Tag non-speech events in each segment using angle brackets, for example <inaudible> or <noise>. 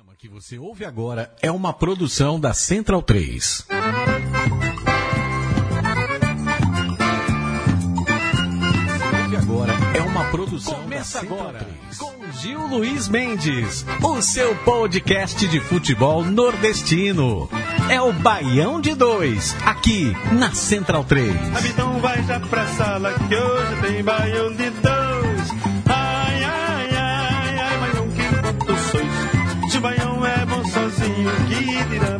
programa que você ouve agora é uma produção da Central 3. Ouve agora é uma produção Começa da Central agora 3. com Gil Luiz Mendes, o seu podcast de futebol nordestino. É o Baião de Dois, aqui na Central 3. Então vai já pra sala que hoje tem baião de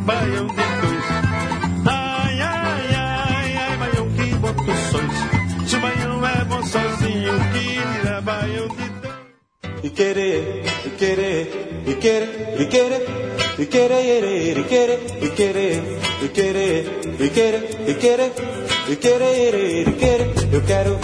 baião de dois. Ai, ai, ai, ai, baião que puto sois. Se o baião é bom sozinho, que dirá baião de dois. e querer, e querer, e querer, e querer, e querer, e querer, e querer, e querer, e querer, e querer, e querer, e querer. Eu quero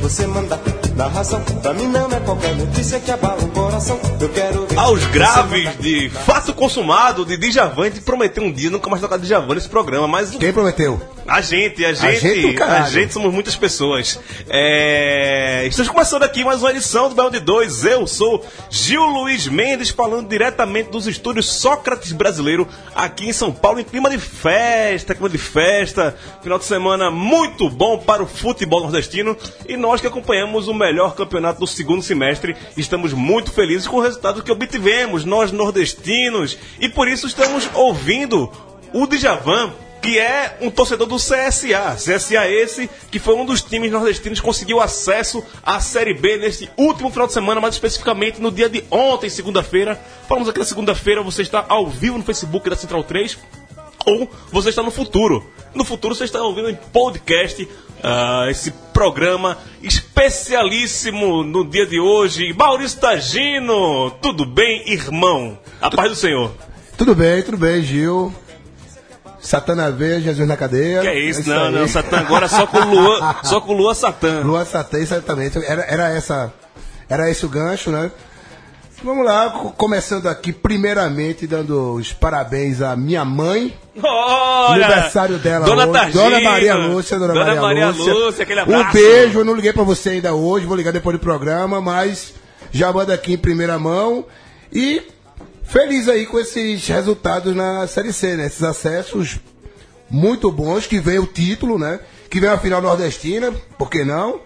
você mandar na razão. Pra mim não é qualquer notícia que abala o coração. Eu quero ver Aos graves de fato consumado de Djavan, de prometer um dia nunca mais tocar Djavan nesse programa, mas Quem prometeu? a gente, a gente, gente, o caralho. a gente somos muitas pessoas. É... Estamos começando aqui mais uma edição do Belo de Dois. Eu sou Gil Luiz Mendes, falando diretamente dos estúdios Sócrates Brasileiro, aqui em São Paulo, em clima de festa, clima de festa. Final de semana muito bom para o futebol nordestino. E nós que acompanhamos o melhor campeonato do segundo semestre, estamos muito felizes com o resultado que obtivemos, nós nordestinos. E por isso estamos ouvindo o Djavan que é um torcedor do CSA. CSA esse que foi um dos times nordestinos que conseguiu acesso à Série B nesse último final de semana, mais especificamente no dia de ontem, segunda-feira. Falamos aqui na segunda-feira, você está ao vivo no Facebook da Central 3 ou você está no futuro. No futuro você está ouvindo em podcast ah, esse programa especialíssimo no dia de hoje. Maurício Tagino, tudo bem, irmão? A paz do Senhor. Tudo bem, tudo bem, Gil. Satana veia, Jesus na cadeia. Que é isso, É não, aí. não, Satã agora só com Lua, só com Lua Satã. Lua Satã, exatamente. Era, era, essa, era esse o gancho, né? Vamos lá, co- começando aqui, primeiramente, dando os parabéns à minha mãe. Olha, aniversário dela Dona hoje. Targina, Dona Maria Lúcia, Dona, Dona Maria, Maria Lúcia. Lúcia, aquele abraço. Um beijo, eu não liguei pra você ainda hoje, vou ligar depois do programa, mas já manda aqui em primeira mão. E feliz aí com esses resultados na Série C, né? Esses acessos muito bons, que vem o título, né? Que vem a final nordestina, por que não?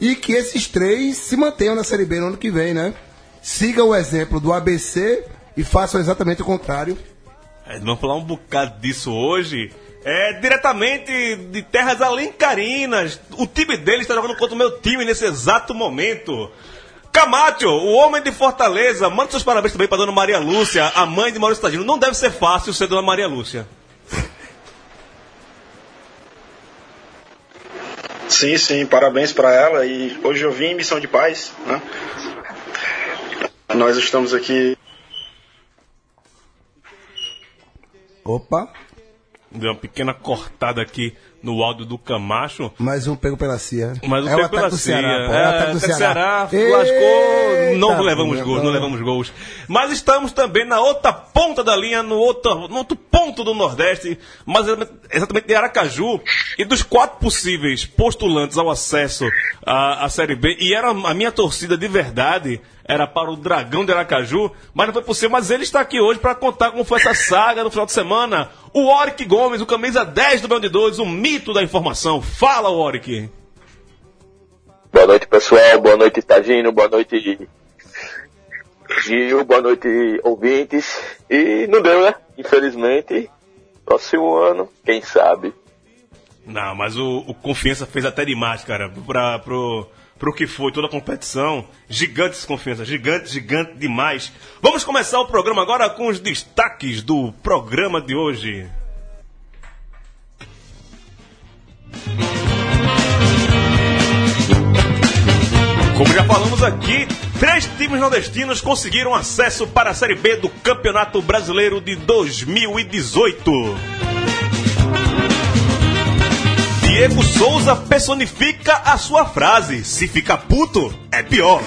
E que esses três se mantenham na Série B no ano que vem, né? Sigam o exemplo do ABC e façam exatamente o contrário. É, Vamos falar um bocado disso hoje. É diretamente de terras alencarinas. O time dele está jogando contra o meu time nesse exato momento. Camacho, o homem de Fortaleza, manda seus parabéns também para Dona Maria Lúcia, a mãe de Maurício Tadino. Não deve ser fácil ser Dona Maria Lúcia. Sim, sim, parabéns para ela. E hoje eu vim em missão de paz. Né? Nós estamos aqui. Opa, Deu uma pequena cortada aqui no áudio do Camacho. mais um pego pela CIA. Mas o é o pego ataque pela CIA. Ceará, pô. É, É o ataque do ataque do Ceará. Ceará lascou. Não levamos gols, não levamos gols. Mas estamos também na outra ponta da linha, no outro, no outro ponto do Nordeste, mas exatamente de Aracaju. E dos quatro possíveis postulantes ao acesso à, à Série B, e era a minha torcida de verdade, era para o Dragão de Aracaju, mas não foi possível. Mas ele está aqui hoje para contar como foi essa saga no final de semana. O Oric Gomes, o camisa 10 do de Dois, o mito da informação. Fala, Oric. Boa noite, pessoal. Boa noite, Tagino. Boa noite, Gil. Boa noite, ouvintes. E não deu, né? Infelizmente. Próximo ano, quem sabe. Não, mas o, o Confiança fez até demais, cara, pra, pro, pro que foi toda a competição. Gigantes Confiança, gigante, gigante demais. Vamos começar o programa agora com os destaques do programa de hoje. Como já falamos aqui, três times nordestinos conseguiram acesso para a Série B do Campeonato Brasileiro de 2018. Diego Souza personifica a sua frase: se fica puto, é pior.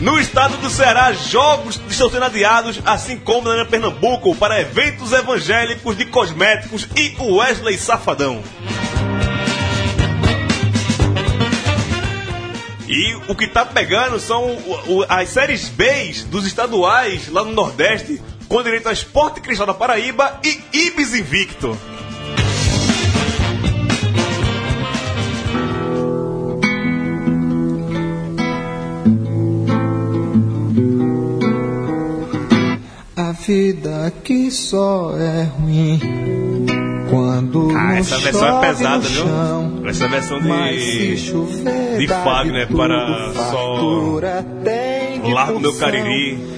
No estado do Ceará, jogos estão sendo adiados, assim como na Pernambuco, para eventos evangélicos de cosméticos e o Wesley Safadão. E o que tá pegando são as séries B dos estaduais lá no Nordeste, com direito a Esporte Cristal da Paraíba e Ibis Invicto. A vida aqui só é ruim quando Ah, essa versão é pesada, no viu? chão. Essa versão de- chover, de Fagner para só que Largo meu. Cariri, que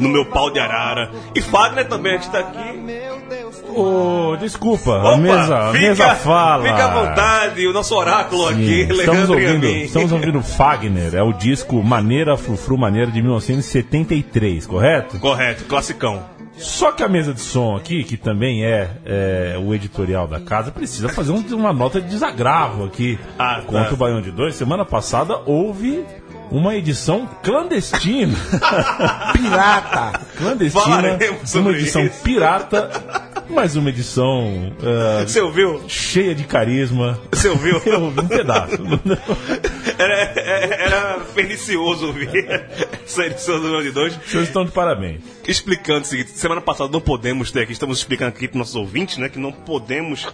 no meu pau de arara. E Fagner também, a gente tá aqui. meu Deus Ô, desculpa, Opa, a mesa, a fica, mesa fala. Fica à vontade, o nosso oráculo Sim, aqui, estamos ouvindo, estamos ouvindo Fagner, é o disco Maneira Frufru Maneira de 1973, correto? Correto, classicão. Só que a mesa de som aqui, que também é, é, o editorial da casa, precisa fazer um- uma nota de desagravo aqui Ah, tá. contra o Baião de Dois. Semana passada houve uma edição clandestina. <laughs> Pirata! clandestina, Falaremos uma edição isso. pirata, mas uma edição ah, Você ouviu? cheia de carisma. Você ouviu? <laughs> Eu ouvi um pedaço. Era, <laughs> era, era pernicioso ouvir essa edição do Meu de Dois. Vocês estão de parabéns. Explicando o seguinte: semana passada não podemos ter aqui, estamos explicando aqui para nossos ouvintes, né, que não podemos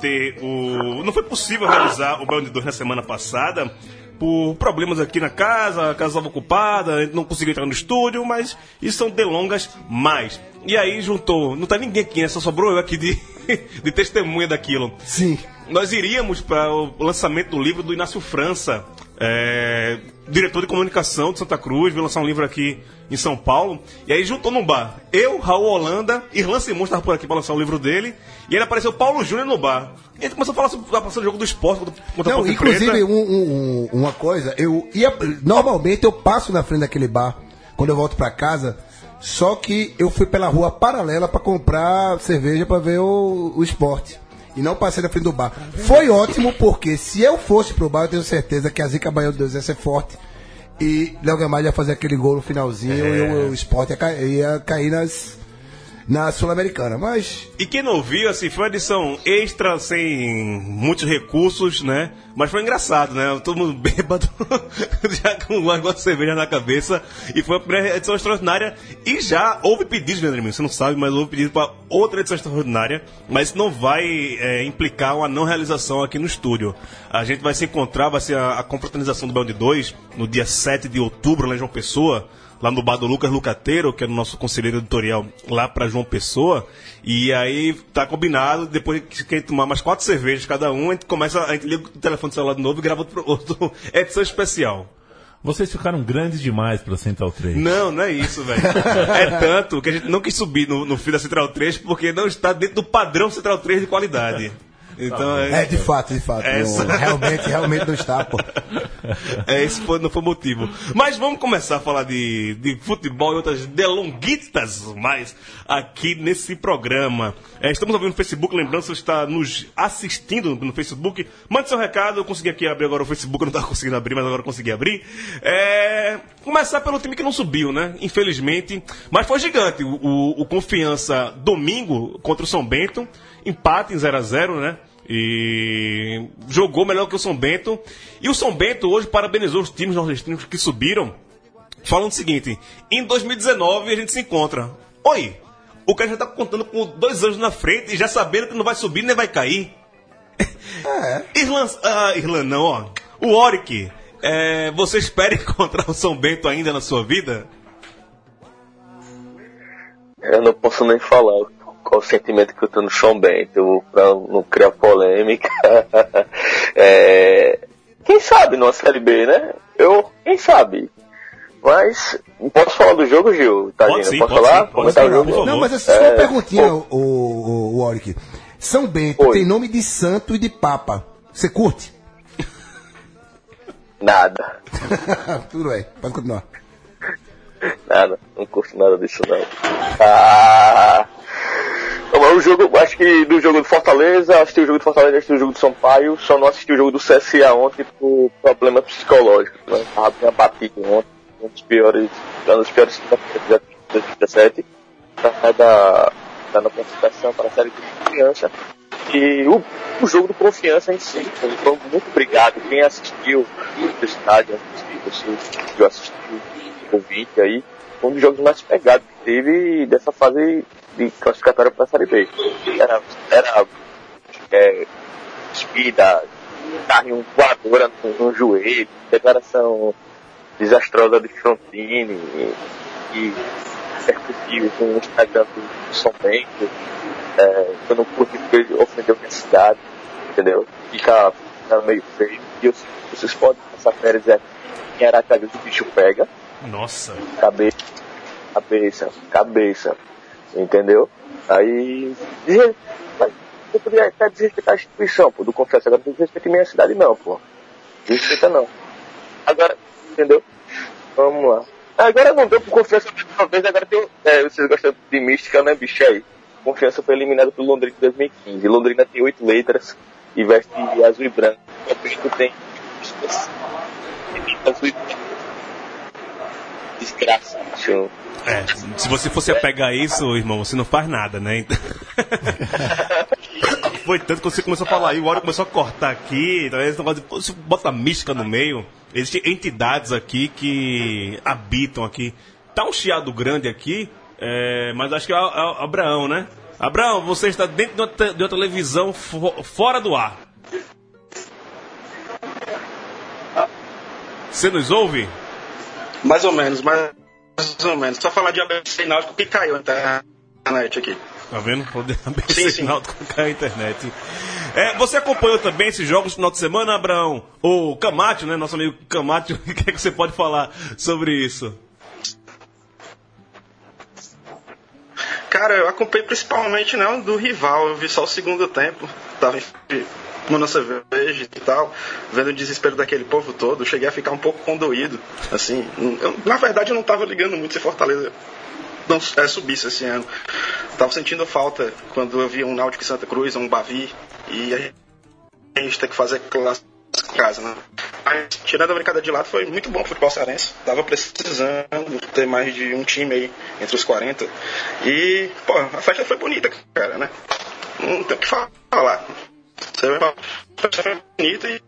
ter o. Não foi possível realizar o Bel de Dois na semana passada. Por problemas aqui na casa, a casa estava ocupada, a gente não conseguiu entrar no estúdio, mas isso são delongas mais. E aí juntou, não tá ninguém aqui, né? Só sobrou eu aqui de, <laughs> de testemunha daquilo. Sim. Nós iríamos para o lançamento do livro do Inácio França, é, diretor de comunicação de Santa Cruz, veio lançar um livro aqui em São Paulo. E aí juntou num bar. Eu, Raul Holanda, Irlan Simões estava por aqui para lançar o livro dele. E aí apareceu Paulo Júnior no bar. E a gente começou a falar sobre a passando do jogo do esporte contra Não, inclusive, um- um- um- uma coisa, eu ia. Normalmente eu passo na frente daquele bar quando eu volto pra casa. Só que eu fui pela rua paralela pra comprar cerveja pra ver o, o esporte. E não passei na frente do bar. Foi ótimo porque se eu fosse pro bar, eu tenho certeza que a Zica Baiano de Deus ia ser forte. E Léo Gamalho ia fazer aquele gol no finalzinho e o, o esporte ia, ia cair nas, na Sul-Americana. Mas E quem não viu, assim, foi uma edição extra, sem muitos recursos, né? Mas foi engraçado, né? Todo mundo <laughs> bêbado, já com uma de cerveja na cabeça. E foi a primeira edição extraordinária. E já houve pedidos, Leandro Lima, você não sabe, mas houve pedido para outra edição extraordinária. Mas isso não vai é, implicar uma não realização aqui no estúdio. A gente vai se encontrar, vai ser a, a confraternização do de 2 no dia 7 de outubro, lá em João Pessoa lá no bar do Lucas Lucateiro, que é o nosso conselheiro editorial lá pra João Pessoa. E aí tá combinado, depois que quem tomar mais quatro cervejas cada um, a gente começa, a gente liga o telefone do celular de novo e grava outro, outro <laughs> edição especial. Vocês ficaram grandes demais pra Central 3. Não, não é isso, velho. <laughs> É tanto que a gente não quis subir no, no fio da Central 3 porque não está dentro do padrão Central 3 de qualidade. Então é de fato, de fato. Essa- não, realmente, realmente não está, pô. É, esse foi, não foi o motivo. Mas vamos começar a falar de, de futebol e outras delonguitas mais aqui nesse programa. É, estamos ouvindo no Facebook, lembrando, se você está nos assistindo no Facebook, mande seu recado. Eu consegui aqui abrir agora o Facebook, eu não estava conseguindo abrir, mas agora eu consegui abrir. É, começar pelo time que não subiu, né? Infelizmente. Mas foi gigante. O, o- o Confiança domingo contra o São Bento, empate em 0 a 0 né? E jogou melhor que o São Bento. E o São Bento hoje parabenizou os times nordestinos que subiram, falando o seguinte: em 2019 a gente se encontra. Oi, o cara já tá contando com dois anos na frente e já sabendo que não vai subir nem vai cair. <laughs> É. Irlan, ah, não, ó. O Oric, é, você espera <laughs> encontrar o São Bento ainda na sua vida? Eu não posso nem falar qual o sentimento que eu tenho no São Bento, pra não criar polêmica. <laughs> É, quem sabe numa Série B, né? Eu, quem sabe? Mas, posso falar do jogo, Gil? Tá, Pode sim, posso pode falar? sim, pode sim, o jogo? Não, mas essa é só É, uma perguntinha, o, o, o Warwick. São Bento Oi. tem nome de santo e de papa. Você curte? <laughs> Nada. <laughs> Tudo bem, pode continuar. Nada, não curto nada disso não. Ah, o jogo, acho que do jogo do Fortaleza, assisti o jogo do Fortaleza, assisti o jogo do São Paulo, só não assisti o jogo do CSA ontem por problema psicológico. Né? Tava bem abatido ontem, um dos piores, uma das piores quinta-feiras de 2017, da, da, na classificação para a série de criança. E o, o jogo do confiança em si, foi muito obrigado. Quem assistiu do estádio, assistiu, assistiu, assistiu, ouvinte aí, foi um dos jogos mais pegados que teve dessa fase de classificatória para a Série B. Era, era é, despida, carrinho voadora no, no joelho, declaração desastrosa de Frontini e, percutiu com o Instagram do São Bento, é, eu não curti porque ele ofendeu minha cidade, entendeu? Fica, fica meio feio. E eu, vocês podem passar férias aqui em Aracaju, o bicho pega. Nossa. Cabeça, cabeça, cabeça. Entendeu? Aí. Eu podia até desrespeitar a instituição, pô, do confiança. Agora não desrespeita minha cidade, não, pô. Desrespeita não. Agora, entendeu? Vamos lá. Agora não deu por confiança uma vez, agora tem. É, vocês gostam de mística, né, bicho aí? Confiança foi eliminado pelo Londrina em 2015. Londrina tem oito letras e veste azul e branco. O tem azul e branco. Desgraça, bicho. É, se você fosse pegar isso, irmão, você não faz nada, né? <laughs> Foi tanto que você começou a falar aí, o Hora começou a cortar aqui, então negócio de, você bota mística no meio. Existem entidades aqui que habitam aqui. Tá um chiado grande aqui, é, mas acho que é, é Abraão, né? Abraão, você está dentro de uma, de uma televisão fo fora do ar. Você nos ouve? Mais ou menos, mais ou menos. Só falar de ABC Náutico que caiu a internet aqui. Tá vendo? ABC <laughs> sim, sim. Náutico caiu a internet. É, você acompanhou também esses jogos no final de semana, Abraão? O Camate, né? Nosso amigo Camate, <laughs> o que, é que você pode falar sobre isso? Cara, eu acompanhei principalmente não do rival, eu vi só o segundo tempo. Tava tomando cerveja e tal, vendo o desespero daquele povo todo, cheguei a ficar um pouco condoído. Assim, eu, na verdade eu não tava ligando muito se Fortaleza não é, subisse esse ano. Tava sentindo falta quando eu vi um Náutico Santa Cruz, um Bavi, e a gente tem que fazer classe casa, né? Mas, tirando a brincadeira de lado, foi muito bom o futebol cearense. Tava precisando ter mais de um time aí entre os 40. E, pô, a festa foi bonita, cara, né? Não tem o que falar. A festa foi bonita e.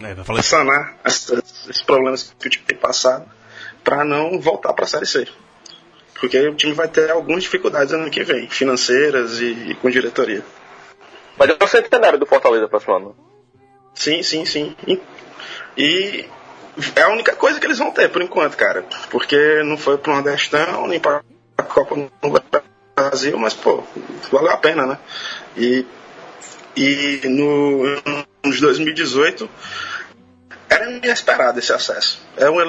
É, vai falar sanar esses problemas que o time tem passado para não voltar para a Série C. Porque o time vai ter algumas dificuldades ano que vem, financeiras e, e com diretoria. Mas eu sei que tem área do Fortaleza próximo ano. Sim, sim, sim. E, é a única coisa que eles vão ter por enquanto, cara. Porque não foi pro Nordestão, nem pra Copa no Brasil, mas, pô, valeu a pena, né? E, e no, nos 2018 era inesperado esse acesso. É um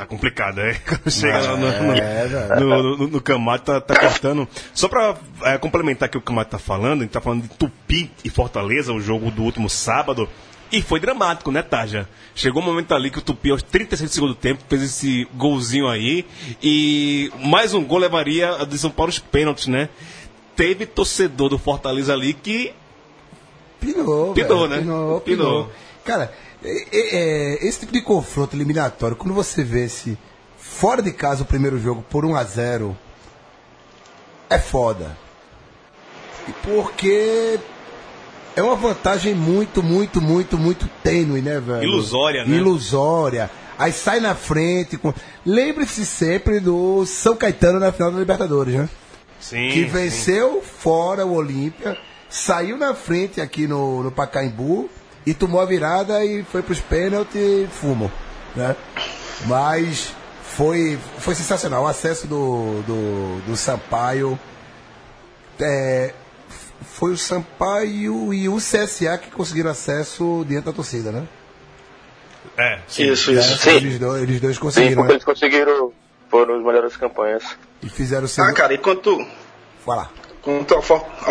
Tá complicado, é? <laughs> Quando chega lá no, é, no, no, no, no Camato, tá, tá cortando. Só pra é, complementar o que o Camato tá falando, a gente tá falando de Tupi e Fortaleza, o jogo do último sábado. E foi dramático, né, Taja? Chegou um momento ali que o Tupi, aos 36 do segundo tempo, fez esse golzinho aí. E mais um gol levaria a decisão para os pênaltis, né? Teve torcedor do Fortaleza ali que. Pinou, pinou, né? Pinou, pinou. Cara, é, é, esse tipo de confronto eliminatório, quando você vê se fora de casa o primeiro jogo por 1 a 0 é foda. Porque é uma vantagem muito, muito, muito, muito tênue, né, velho? Ilusória, né? Ilusória. Aí sai na frente. Com... Lembre-se sempre do São Caetano na final da Libertadores, né? Sim. Que venceu sim. fora o Olímpia, saiu na frente aqui no, no Pacaembu e tomou a virada e foi para os pênaltis e fumo. Né? Mas foi, foi sensacional. O acesso do, do, do Sampaio. É, foi o Sampaio e o CSA que conseguiram acesso diante da torcida, né? É, sim. isso, isso. Sim. Eles, dois, eles dois conseguiram. Sim, porque né? eles conseguiram, foram as melhores campanhas. E fizeram o seu. Ah, cara, e quanto. Fala. Quanto ao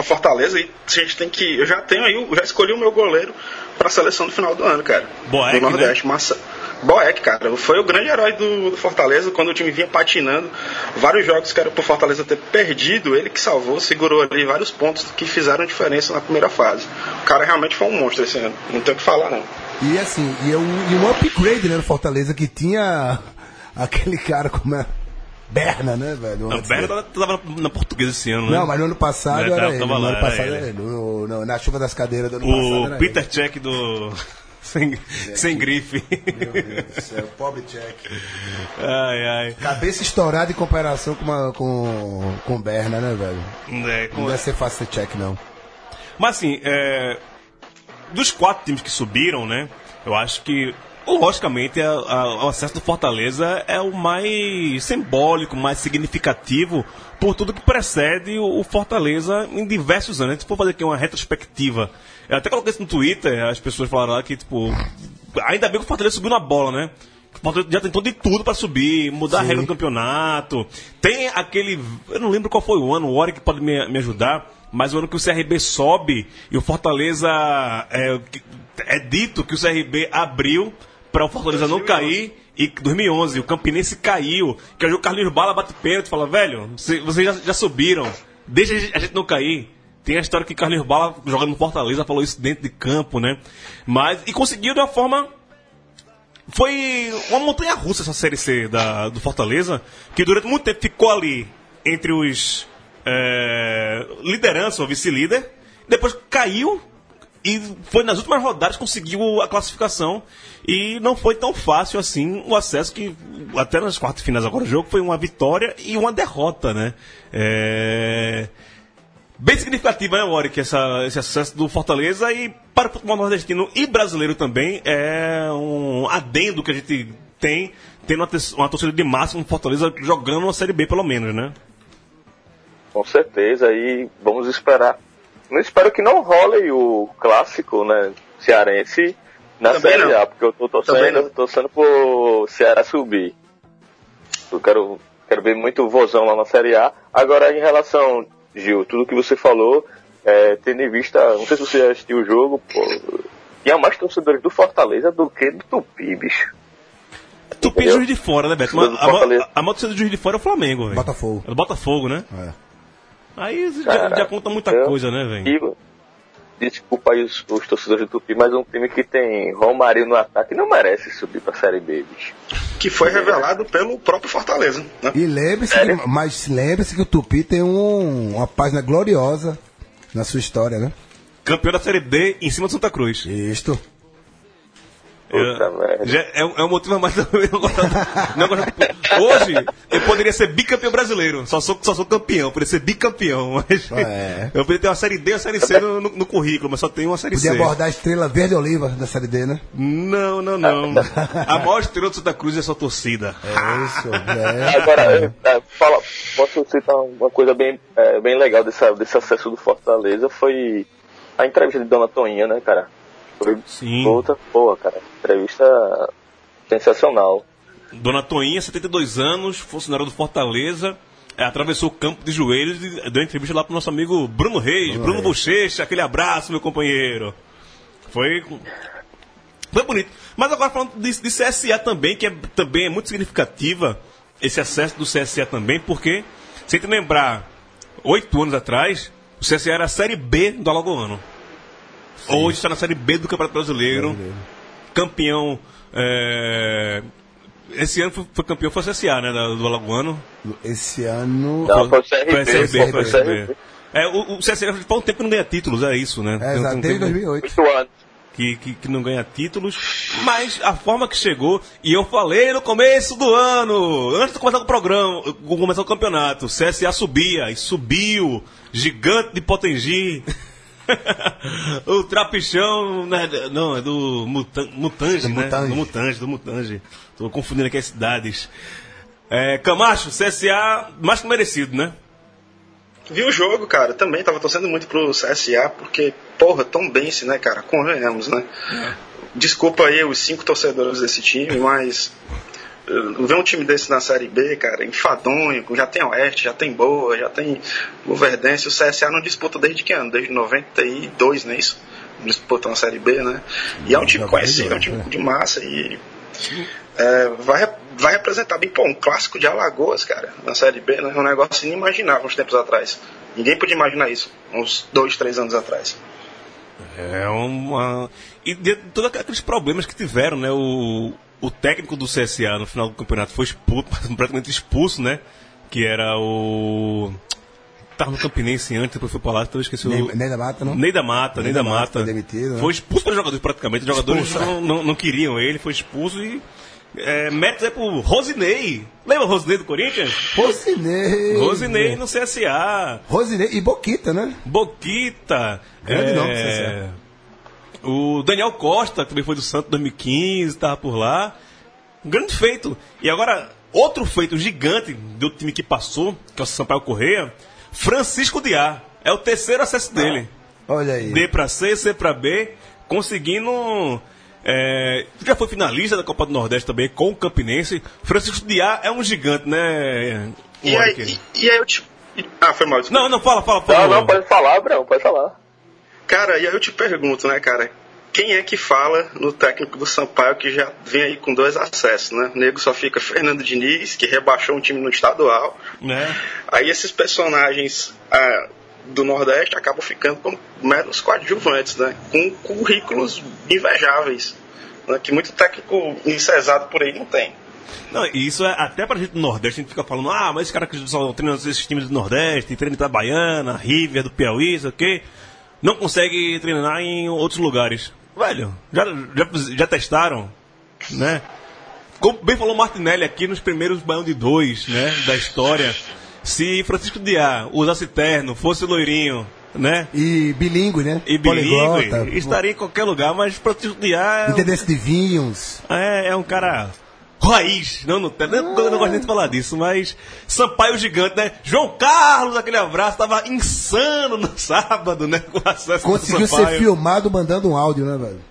Fortaleza, a gente tem que. Eu já tenho aí, eu já escolhi o meu goleiro para a seleção do final do ano, cara. Boeck, do Nordeste. Né? Massa. Boeck, cara, foi o grande herói do, do, Fortaleza quando o time vinha patinando. Vários jogos que era pro Fortaleza ter perdido, ele que salvou, segurou ali vários pontos que fizeram diferença na primeira fase. O cara realmente foi um monstro esse ano, não tem o que falar, não. E assim, e um, e um upgrade né, no Fortaleza que tinha <laughs> aquele cara como é. Berna, né, velho? Antes Berna tava na, portuguesa esse ano, né? Não, mas no ano passado É, era ele. no ano passado era ele. Na chuva das cadeiras do ano passado O Peter Check do. Sem, sem grife. Meu Deus do céu, pobre Jack. ai, ai. Cabeça estourada em comparação com, uma, com, com Berna, né, velho? É, Não com- deve ser fácil ser check, não. Mas assim, é, dos quatro times que subiram, né? Eu acho que, logicamente, a- a- o acesso do Fortaleza é o mais simbólico, mais significativo por tudo que precede o, o Fortaleza em diversos anos. Se for fazer aqui uma retrospectiva, eu até coloquei isso no Twitter, as pessoas falaram lá que, tipo, ainda bem que o Fortaleza subiu na bola, né? O Fortaleza já tentou de tudo pra subir, mudar a Sim. regra do campeonato. Tem aquele. Eu não lembro qual foi o ano, o Ori que pode me, me ajudar, mas o ano que o CRB sobe e o Fortaleza. É, é dito que o CRB abriu para o Fortaleza não cair. E 2011, o Campinense caiu. Que aí o Carlinhos Bala bate pênalti e fala: velho, cê- vocês já, já subiram, deixa a gente- a gente não cair. Tem a história que Carlinhos Bala, jogando no Fortaleza, falou isso dentro de campo, né? Mas, e conseguiu de uma forma foi uma montanha russa essa série C da, do Fortaleza, que durante muito tempo ficou ali entre os é, liderança ou vice-líder, depois caiu e foi nas últimas rodadas conseguiu a classificação e não foi tão fácil assim o acesso que até nas quartas finais agora jogo foi uma vitória e uma derrota, né? É, bem significativa, né, Warwick, essa, esse acesso do Fortaleza e para o futebol nordestino e brasileiro também é um adendo que a gente tem, tendo uma, torcida de máximo Fortaleza jogando uma Série B pelo menos, né? Com certeza, e vamos esperar. Não espero que não role o clássico, né, cearense na Também Série não. A, porque eu tô torcendo, torcendo pro Ceará subir. Eu quero, quero ver muito vozão lá na Série A. Agora, em relação, Gil, tudo que você falou, é, tendo em vista, não sei se você assistiu o jogo, pô, tinha mais torcedores do Fortaleza do que do Tupi, bicho. Tupi é juiz de fora, né, Beto? Mas a, a, a maior torcida do juiz de fora é o Flamengo, velho. Botafogo. É do Botafogo, né? É. Aí já, Cara, já conta muita eu- coisa, né, velho? E, desculpa aí os, os torcedores do Tupi, mas um time que tem Romário no ataque não merece subir pra Série B, bicho. Que foi revelado pelo próprio Fortaleza. Né? E lembre-se, que, mas lembre-se que o Tupi tem um- uma página gloriosa na sua história, né? Campeão da Série B em cima do Santa Cruz. Isto. Puta É, merda. já é, um- é um motivo a mais <laughs> não Hoje, eu poderia ser bicampeão brasileiro. Só sou, só sou campeão, poderia ser bicampeão. Mas É. <laughs> Eu poderia ter uma série D e uma série C no, no- no currículo, mas só tenho uma série Podia C. abordar a estrela verde oliva da série D, né? Não, não, não. A maior estrela do Santa Cruz é a sua torcida. É isso, é. Agora, é, fala, posso citar uma coisa bem, é, bem legal dessa, desse acesso do Fortaleza foi a entrevista de Dona Toinha, né, cara? Foi Sim. outra, boa, cara. Entrevista sensacional. Dona Toinha, 72 anos, funcionária do Fortaleza, é, atravessou o campo de joelhos e deu entrevista lá pro nosso amigo Bruno Reis. Bruno, Bochecha, aquele abraço, meu companheiro. Foi. Foi bonito. Mas agora falando de, de CSA também, que é, também é muito significativa, esse acesso do CSA também, porque, se a gente lembrar, oito anos atrás, o CSA era a Série B do Alagoano. Hoje está na Série B do Campeonato Brasileiro. Campeão. é, Esse ano foi, foi campeão, foi o CSA, né? Do Alagoano. Esse ano. Não, foi o Foi CRB, CRB, foi foi o CRB. CRB. É, o, o CSA faz um tempo que não ganha títulos, é isso, né? É, um- exato, desde tempo 2008. Oito anos. Que, que, que não ganha títulos, mas a forma que chegou, e eu falei no começo do ano, antes de começar o programa, de começar o campeonato, o CSA subia, e subiu, gigante de Potengi. <laughs> o Trapichão, né, não, é do Mutan- Mutange, Do né? Mutange. Do Mutange, do Mutange. Tô confundindo aqui as cidades. É, Camacho, CSA mais que merecido, né? Vi o jogo, cara, também tava torcendo muito pro CSA, porque, porra, tão bem né, cara? Convenhamos, né? Desculpa aí os cinco torcedores desse time, mas ver um time desse na Série B, cara, enfadonho, já tem Oeste, já tem Boa, já tem Luverdense, o CSA não disputa desde que ano? Desde 92, não é isso? Não disputa uma Série B, né? E é um time 92, conhecido, é um time né? de massa e é, vai, vai representar bem, pô, um clássico de Alagoas, cara, na Série B, né? É um negócio inimaginável uns tempos atrás. Ninguém podia imaginar isso, uns dois, três anos atrás. É uma. E de todos aqueles problemas que tiveram, né? O, o técnico do CSA no final do campeonato foi expulso, <laughs> praticamente expulso, né? Que era o. Tava no Campinense antes, depois foi pra lá, então eu esqueci o. Nem da mata, não? Nem da Mata, nem da Mata. Foi demitido, né? Foi expulso pelos jogadores praticamente. Os jogadores Expulso, não, não, não queriam ele, foi expulso e. É, méritos é pro Rosinei. Lembra o Rosinei do Corinthians? Rosinei. Rosinei no CSA. Rosinei e Boquita, né? Boquita. Grande é, nome do CSA. O Daniel Costa, que também foi do Santos 2015, estava por lá. Um grande feito. E agora, outro feito gigante do time que passou, que é o Sampaio Correia, Francisco Diá. É o terceiro acesso dele. Olha aí. D pra C, C pra B, conseguindo. É, já foi finalista da Copa do Nordeste também com o Campinense. Francisco Diá é um gigante, né? E aí, e, e aí eu te. Ah, foi mal. desculpa. Não, não, fala, fala, Não, fala. não, pode falar, Abraão, pode falar. Cara, e aí eu te pergunto, né, cara? Quem é que fala no técnico do Sampaio que já vem aí com dois acessos, né? O nego só fica Fernando Diniz, que rebaixou um time no estadual. Né? Aí esses personagens ah, do Nordeste acabam ficando como meros coadjuvantes, né? Com currículos invejáveis, né? que muito técnico incesado por aí não tem. Não, e isso é até pra gente do Nordeste, a gente fica falando, ah, mas esse cara que só treina esses times do Nordeste, treina da Baiana, River, do Piauí, sei o quê, não consegue treinar em outros lugares. Velho, já, já, já testaram, né? Como bem falou Martinelli aqui nos primeiros Baião de dois, né, da história, se Francisco Diá usasse terno, fosse loirinho, né? E bilíngue, né? E bilíngue, estaria em qualquer lugar, mas Francisco Diá é Entendesse de vinhos. é, é um cara raiz. Não, não, eu não, não gosto nem de falar disso, mas Sampaio gigante, né? João Carlos, aquele abraço, tava insano no sábado, né? Com acesso Conseguiu ser filmado mandando um áudio, né, velho?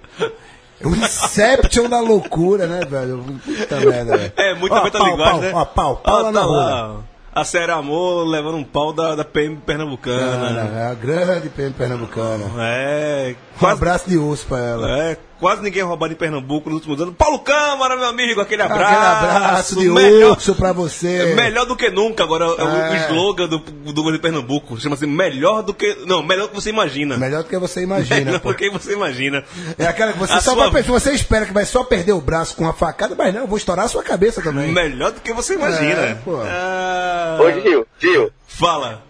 O Inception da loucura, né, velho? Puta merda, velho. É, muito Ó, a pau, linguagem, pau, né? Ó, pau, pau Ó, lá na tá rua. lá. A Série Amor levando um pau da, da PM Pernambucana. É a grande PM pernambucana. É, Um quase, abraço de osso pra ela. é, quase ninguém roubado em Pernambuco nos últimos anos. Paulo Câmara, meu amigo, aquele abraço. Aquele abraço de melhor, urso pra você. É melhor do que nunca, agora é o- o É. slogan do, do governo de Pernambuco. Chama-se melhor do que. Não, melhor do que você imagina. Melhor do que você imagina, melhor pô. do que você imagina. É aquela que você A só sua- vai, você espera que vai só perder o braço com uma facada, mas não, eu vou estourar a sua cabeça também. Melhor do que você imagina. É, pô. Ah, Ô, Gil, Gil, Fala.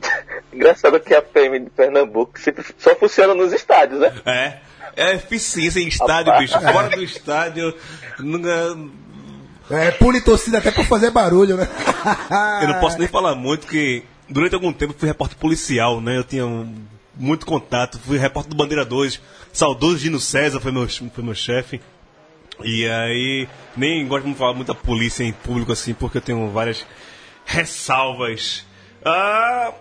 engraçado que a PM de Pernambuco sempre só funciona nos estádios, né? É. É eficiência em estádio, bicho. Fora do estádio. Nunca... É, pule torcida até pra fazer barulho, né? Eu não posso nem falar muito, que durante algum tempo eu fui repórter policial, né? Eu tinha um- muito contato, fui repórter do Bandeira 2. Saudoso Gino César foi meu, foi meu chefe. E aí, nem gosto de falar muito da polícia em público assim, porque eu tenho várias ressalvas. Ah.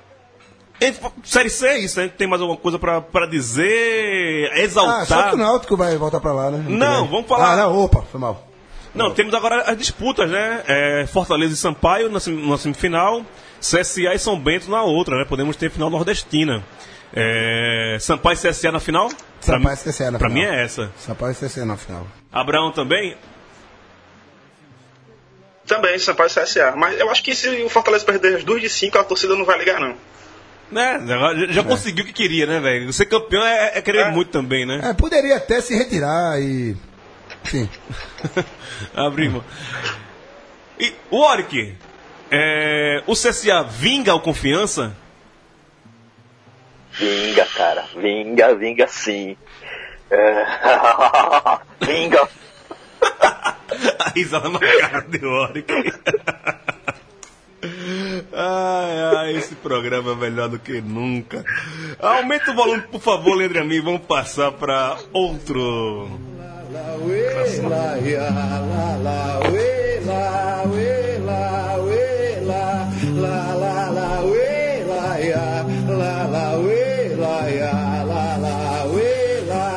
Série C é isso, né? Tem mais alguma coisa pra, pra dizer? Ah, Exaltar? só que o Náutico vai voltar pra lá, né? Não, vamos falar- Ah, não, opa, foi mal. Não, temos agora as disputas, né? É, Fortaleza e Sampaio na, na semifinal, CSA e São Bento na outra, né? Podemos ter final nordestina. É, Sampaio e CSA na final? Sampaio pra, e CSA na pra final. mim é essa. Sampaio e CC na final. Abraão também? Também, Sampaio e CSA. Mas eu acho que se o Fortaleza perder as duas de cinco, a torcida não vai ligar, não. Né? Já, já conseguiu o que queria, né, velho? Ser campeão é, é querer É. muito também, né? É, poderia até se retirar e. Sim. <laughs> Abrimos. E o Oric, é, o CSA vinga o confiança? Vinga, cara. Vinga, vinga sim. É... <laughs> vinga. <laughs> A risada na cara de Oric. Ai, ai, esse programa é melhor do que nunca. Aumenta o volume, por favor, Leandro a mim. Vamos passar para outro.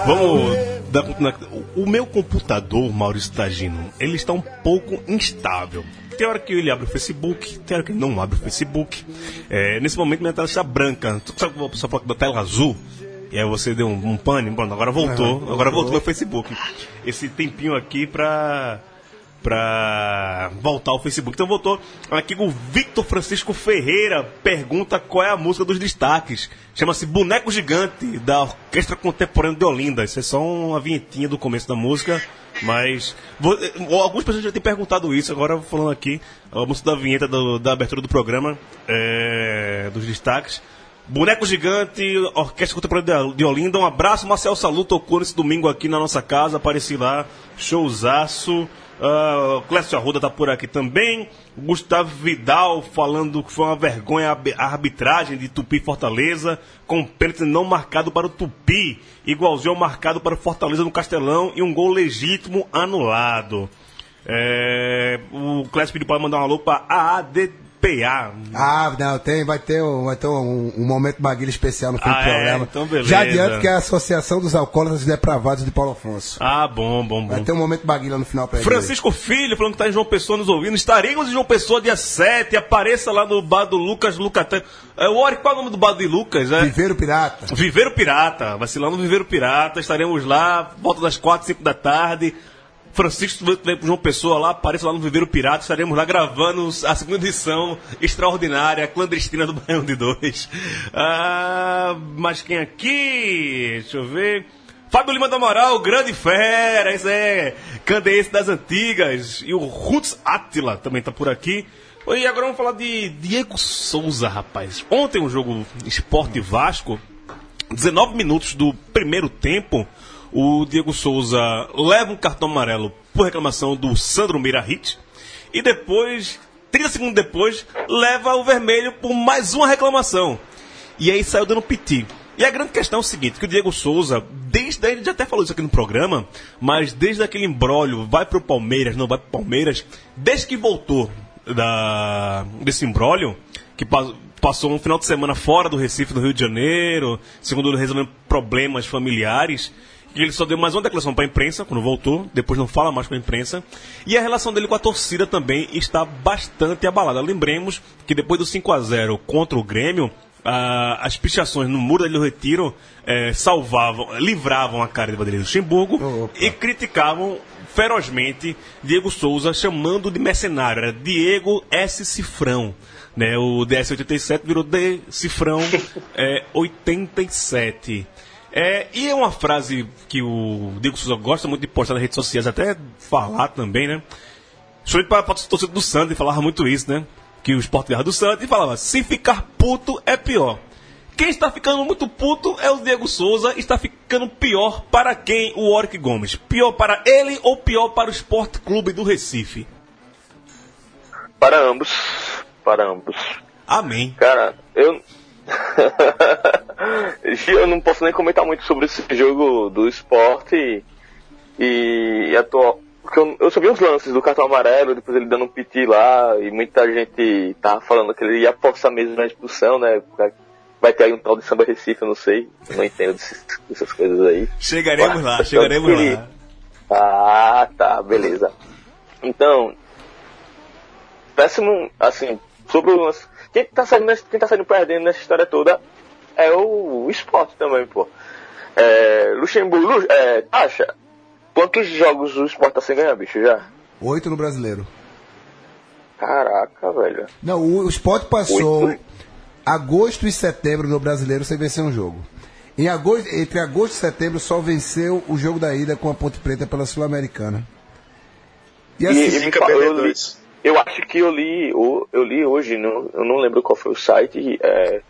Vamos dar continuidade. O- O meu computador, Maurício Tagino, ele está um pouco instável. Tem hora que ele abre o Facebook, tem hora que ele não abre o Facebook. É, nesse momento minha tela está branca. Tu sabe quando a pessoa fala da tela azul? E aí você deu um, um pane, pronto, agora voltou. Agora voltou meu Facebook. Esse tempinho aqui pra, pra voltar ao Facebook. Então voltou aqui o Victor Francisco Ferreira pergunta qual é a música dos destaques. Chama-se Boneco Gigante, da Orquestra Contemporânea de Olinda. Isso é só uma vinhetinha do começo da música. Mas vou- eh, algumas pessoas já têm perguntado isso, agora falando aqui, a música da vinheta do- da abertura do programa, é, dos destaques. Boneco Gigante, Orquestra Contemporânea de- de Olinda. Um abraço, Marcel Salu tocou nesse domingo aqui na nossa casa, apareci lá, showzaço. Uh, Clécio Arruda tá por aqui também. Gustavo Vidal falando que foi uma vergonha a arbi- a arbitragem de Tupi Fortaleza, com pênalti não marcado para o Tupi, igualzinho ao marcado para o Fortaleza no Castelão e um gol legítimo anulado. É, o Clécio pediu para mandar um alô para AADPA. Ah, não, tem, vai ter, um, vai ter um, um momento Maguila especial no fim Ah, do é? programa. Então beleza. Já adianto que é a Associação dos Alcoólatras Depravados de Paulo Afonso. Ah, bom, bom, bom. Vai ter um momento Maguila no final pra ele. Francisco Filho, falando que tá em João Pessoa nos ouvindo. Estaremos em João Pessoa dia 7. Apareça lá no bar do Lucas Lucatan. É, o Ori, qual é o nome do bar de Lucas? É? Viveiro Pirata. Viveiro Pirata. Vai ser lá no Viveiro Pirata. Estaremos lá, volta das 4, 5 da tarde. Francisco vem pro João Pessoa lá, apareça lá no Viveiro Pirata. Estaremos lá gravando a segunda edição extraordinária, clandestina do Baião de Dois. Ah, mas quem aqui? Deixa eu ver. Fábio Lima do Amaral, grande fera, esse é candeiense das antigas. E o Roots Attila também tá por aqui. E agora vamos falar de Diego Souza, rapaz. Ontem um jogo Esporte Vasco, 19 minutos do primeiro tempo, o Diego Souza leva um cartão amarelo por reclamação do Sandro Mirahit. E depois, 30 segundos depois, leva o vermelho por mais uma reclamação. E aí saiu dando piti. E a grande questão é o seguinte, que o Diego Souza, desde ele já até falou isso aqui no programa, mas desde aquele embrólio, vai pro Palmeiras, não vai pro Palmeiras, desde que voltou da, desse embrólio, que pa- passou um final de semana fora do Recife, do Rio de Janeiro, segundo ele resolvendo problemas familiares, e ele só deu mais uma declaração para a imprensa quando voltou, depois não fala mais com a imprensa. E a relação dele com a torcida também está bastante abalada. Lembremos que depois do 5 a 0 contra o Grêmio, ah, as pichações no muro do Retiro eh, salvavam, livravam a cara de Vanderlei Luxemburgo e criticavam ferozmente Diego Souza, chamando de mercenário. Era Diego S. Cifrão. Né? O DS87 virou D. Cifrão <laughs> é, 87. É, e é uma frase que o Diego Souza gosta muito de postar nas redes sociais, até falar também, né? Principalmente para a torcida do Santos, ele falava muito isso, né? Que o esporte ganhava do Santos e falava: se ficar puto é pior. Quem está ficando muito puto é o Diego Souza, está ficando pior para quem? O Oric Gomes. Pior para ele ou pior para o Esporte Clube do Recife? Para ambos. Para ambos. Amém. Cara, eu. <laughs> eu não posso nem comentar muito sobre esse jogo do esporte e, e atual. Porque eu, eu só vi os lances do cartão amarelo, depois ele dando um piti lá, e muita gente tava falando que ele ia forçar mesmo na expulsão, né? Vai ter aí um tal de samba Recife, eu não sei. Eu não entendo desses- dessas coisas aí. Chegaremos lá, <laughs> Ué, chegaremos lá. Ah, tá, beleza. Então, péssimo, assim, sobre o lance. Quem tá saindo, quem tá saindo perdendo nessa história toda é o, o esporte também, pô. É, Luxemburgo, Lu, é, Tasha, quantos jogos o esporte tá sem ganhar, bicho, já? Oito no brasileiro. Caraca, velho. Não, o, o Sport passou Oito. agosto e setembro no brasileiro sem vencer um jogo. Em agosto, entre agosto e setembro só venceu o jogo da ida com a Ponte Preta pela Sul-Americana. E E, assim, e me Fica eu, acho que eu li, o- eu li hoje, não, eu não lembro qual foi o site, é,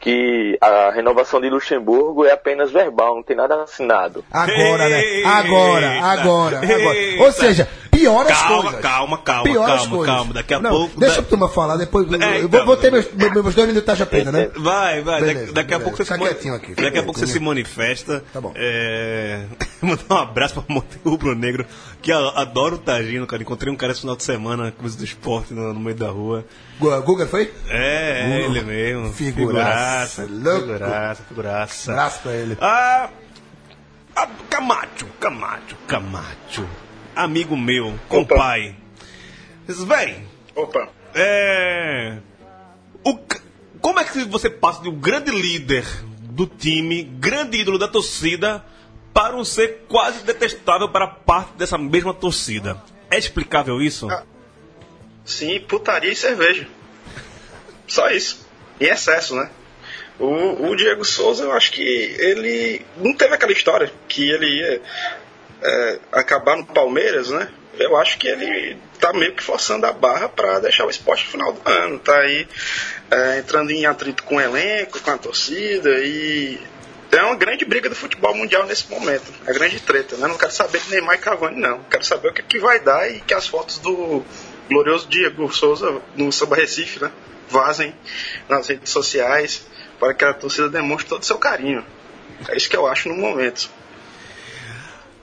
que a renovação de Luxemburgo é apenas verbal, não tem nada assinado. agora, né? Eita, Agora, agora, agora. eita. Ou seja, pior as Calma, coisas. calma, calma, Pior calma, coisas. calma. Daqui a Não, pouco. Deixa da- a turma falar, depois. É, eu então. vou, vou ter meus, meus dois minutos de pena, né? Vai, vai. Beleza, daqui, daqui a beleza. pouco você Fica se quietinho aqui, Daqui a pouco você se manifesta. Tá bom. É... <laughs> Mandar um abraço pra Monte Rubro Negro, que a- adora o Tagino, cara. Encontrei um cara esse final de semana, Cruz do Esporte, no, no meio da rua. Gu- Guga foi? É, Uh, ele mesmo. figuraça, louco. Figuraça, figuraça. Abraço pra ele. Ah, ah, Camacho, Camacho, Camacho. Amigo meu, compai. Véi, Opa. é. O, como é que você passa de um grande líder do time, grande ídolo da torcida, para um ser quase detestável para parte dessa mesma torcida? É explicável isso? Ah. Sim, putaria e cerveja. Só isso. Em excesso, né? O, o Diego Souza, eu acho que ele não teve aquela história que ele ia é, acabar no Palmeiras, né? Eu acho que ele tá meio que forçando a barra para deixar o esporte no final do ano. Tá aí é, entrando em atrito com o elenco, com a torcida e é uma grande briga do futebol mundial nesse momento. É grande treta, né? Não quero saber de Neymar e Cavani, não. Quero saber o que, que vai dar e que as fotos do glorioso Diego Souza no Samba Recife, né? Vazem nas redes sociais para que a torcida demonstre todo o seu carinho. É isso que eu acho no momento.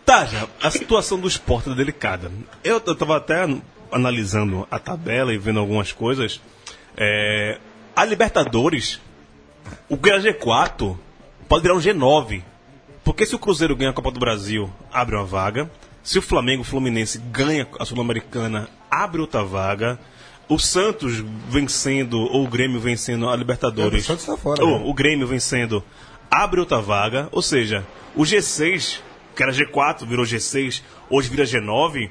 Tá, já, a situação do esporte é delicada. Eu, eu tava até analisando a tabela e vendo algumas coisas. É, a Libertadores, o que era G4 pode virar um G9. Porque se o Cruzeiro ganha a Copa do Brasil, abre uma vaga. Se o Flamengo, o Fluminense ganha a Sul-Americana, abre outra vaga. O Santos vencendo, ou o Grêmio vencendo a Libertadores. É, o Santos tá fora, ou né? o Grêmio vencendo, abre outra vaga. Ou seja, o G6, que era G4, virou G6, hoje vira G9.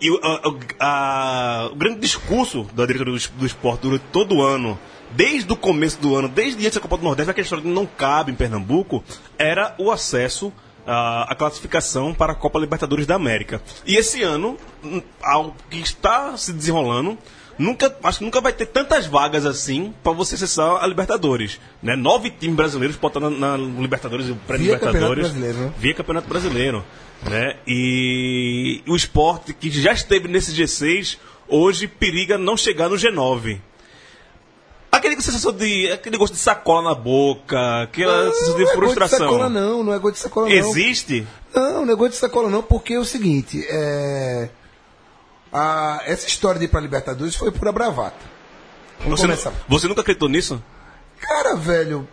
E o, a- a- o grande discurso da diretoria do, do esporte durante todo o ano, desde o começo do ano, desde antes da Copa do Nordeste, aquela história que não cabe em Pernambuco, era o acesso à, à classificação para a Copa Libertadores da América. E esse ano, hum, ao que está se desenrolando, nunca, acho que nunca vai ter tantas vagas assim para você acessar a Libertadores. Né? Nove times brasileiros estar na, na Libertadores e pré-Libertadores né? via Campeonato Brasileiro. Né? E o esporte que já esteve nesse G6, hoje periga não chegar no G9. Aquele sensação de. aquele gosto de sacola na boca, aquela sensação de não é gosto de frustração. sacola, não, não é gosto de sacola, não. Existe? Não, não é gosto de sacola, não, porque é o seguinte, é... a- essa história de ir pra Libertadores foi pura bravata. Vamos Você, começar. você nunca acreditou nisso? Cara, velho,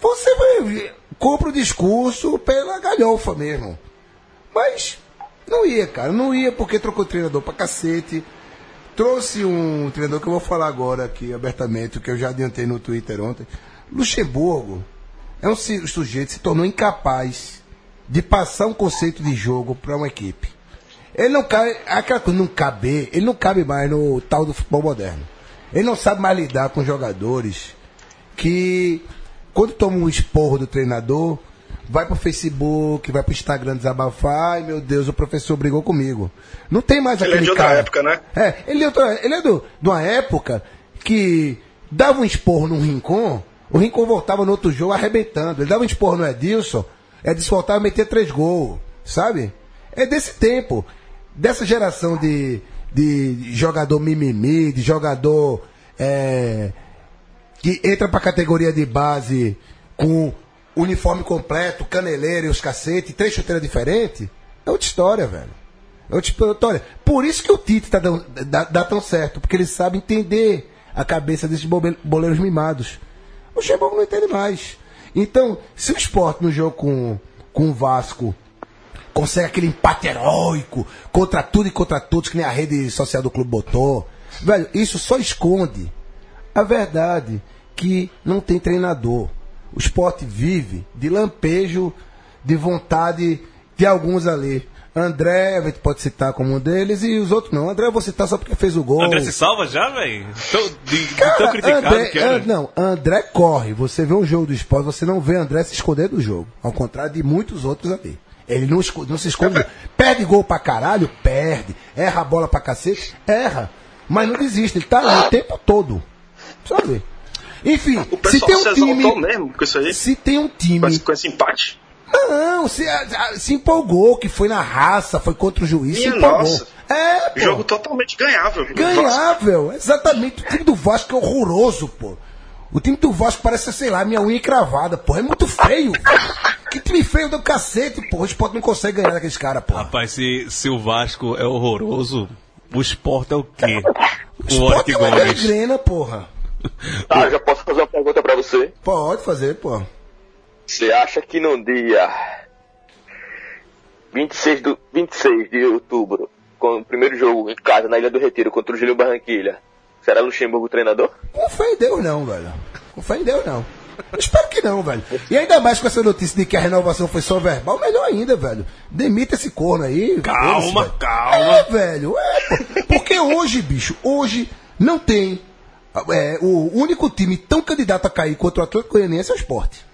você vai. compra o discurso pela galhofa mesmo. Mas não ia, cara, não ia porque trocou treinador pra cacete. Trouxe um treinador que eu vou falar agora aqui abertamente, que eu já adiantei no Twitter ontem. Luxemburgo é um sujeito que se tornou incapaz de passar um conceito de jogo para uma equipe. Ele não cabe, aquela coisa não caber, ele não cabe mais no tal do futebol moderno. Ele não sabe mais lidar com jogadores que quando toma um esporro do treinador, vai pro Facebook, vai pro Instagram desabafar, ai meu Deus, o professor brigou comigo. Não tem mais Ele é aquele de outra cara. época, né? É, ele é, outra- ele é do, de uma época que dava um esporro num Rincon, o Rincon voltava no outro jogo arrebentando. Ele dava um esporro no Edilson, Edilson voltava a meter três gols, sabe? É desse tempo, dessa geração de, de jogador mimimi, de jogador é, que entra pra categoria de base com uniforme completo, caneleira e os cacete, três chuteiras diferentes, é outra história, velho. É outra história. Por isso que o Tite tá dando- dá, dá tão certo, porque ele sabe entender a cabeça desses boleiros mimados. O Luxemburgo não entende mais. Então, se o esporte no jogo com, com o Vasco consegue aquele empate heróico contra tudo e contra todos, que nem a rede social do clube botou, velho, isso só esconde a verdade que não tem treinador. O esporte vive de lampejo, de vontade de alguns ali. André, a gente pode citar como um deles, e os outros não. André eu vou citar só porque fez o gol. André se salva já, velho? De, de Cara, tão criticado André, que era. An- não, André corre. Você vê um jogo do esporte, você não vê André se esconder do jogo. Ao contrário de muitos outros ali. Ele não, não se esconde. <laughs> Perde gol pra caralho? Perde. Erra a bola pra cacete? Erra. Mas não desiste, ele tá ali o tempo todo. Sabe? Enfim, O se tem se um time. mesmo com isso aí, Se tem um com time. esse, com esse empate. Não, se, a- se empolgou, que foi na raça, foi contra o juiz, se Minha empolgou. nossa. É, pô. Jogo totalmente ganhável. Vasco. Ganhável, exatamente. O time do Vasco é horroroso, pô. O time do Vasco parece, sei lá, minha unha encravada, pô. É muito feio. que time feio do cacete, pô. O esporte não consegue ganhar daqueles caras, pô. Rapaz, se, se o Vasco é horroroso, o esporte é o quê? O O esporte é uma gangrena, porra. Tá, já posso fazer uma pergunta pra você? Pode fazer, pô. Você acha que no dia 26, do, 26 de outubro, com o primeiro jogo em casa na Ilha do Retiro contra o Júlio Barranquilha, será Luxemburgo o treinador? Com fé em Deus não, velho. Com fé em Deus não. Espero que não, velho. E ainda mais com essa notícia de que a renovação foi só verbal, melhor ainda, velho. Demita esse corno aí. Calma, velho. calma. É, velho. É, pô. Porque hoje, bicho, hoje não tem. É, o único time tão candidato a cair contra o Atlético Goianiense é o esporte.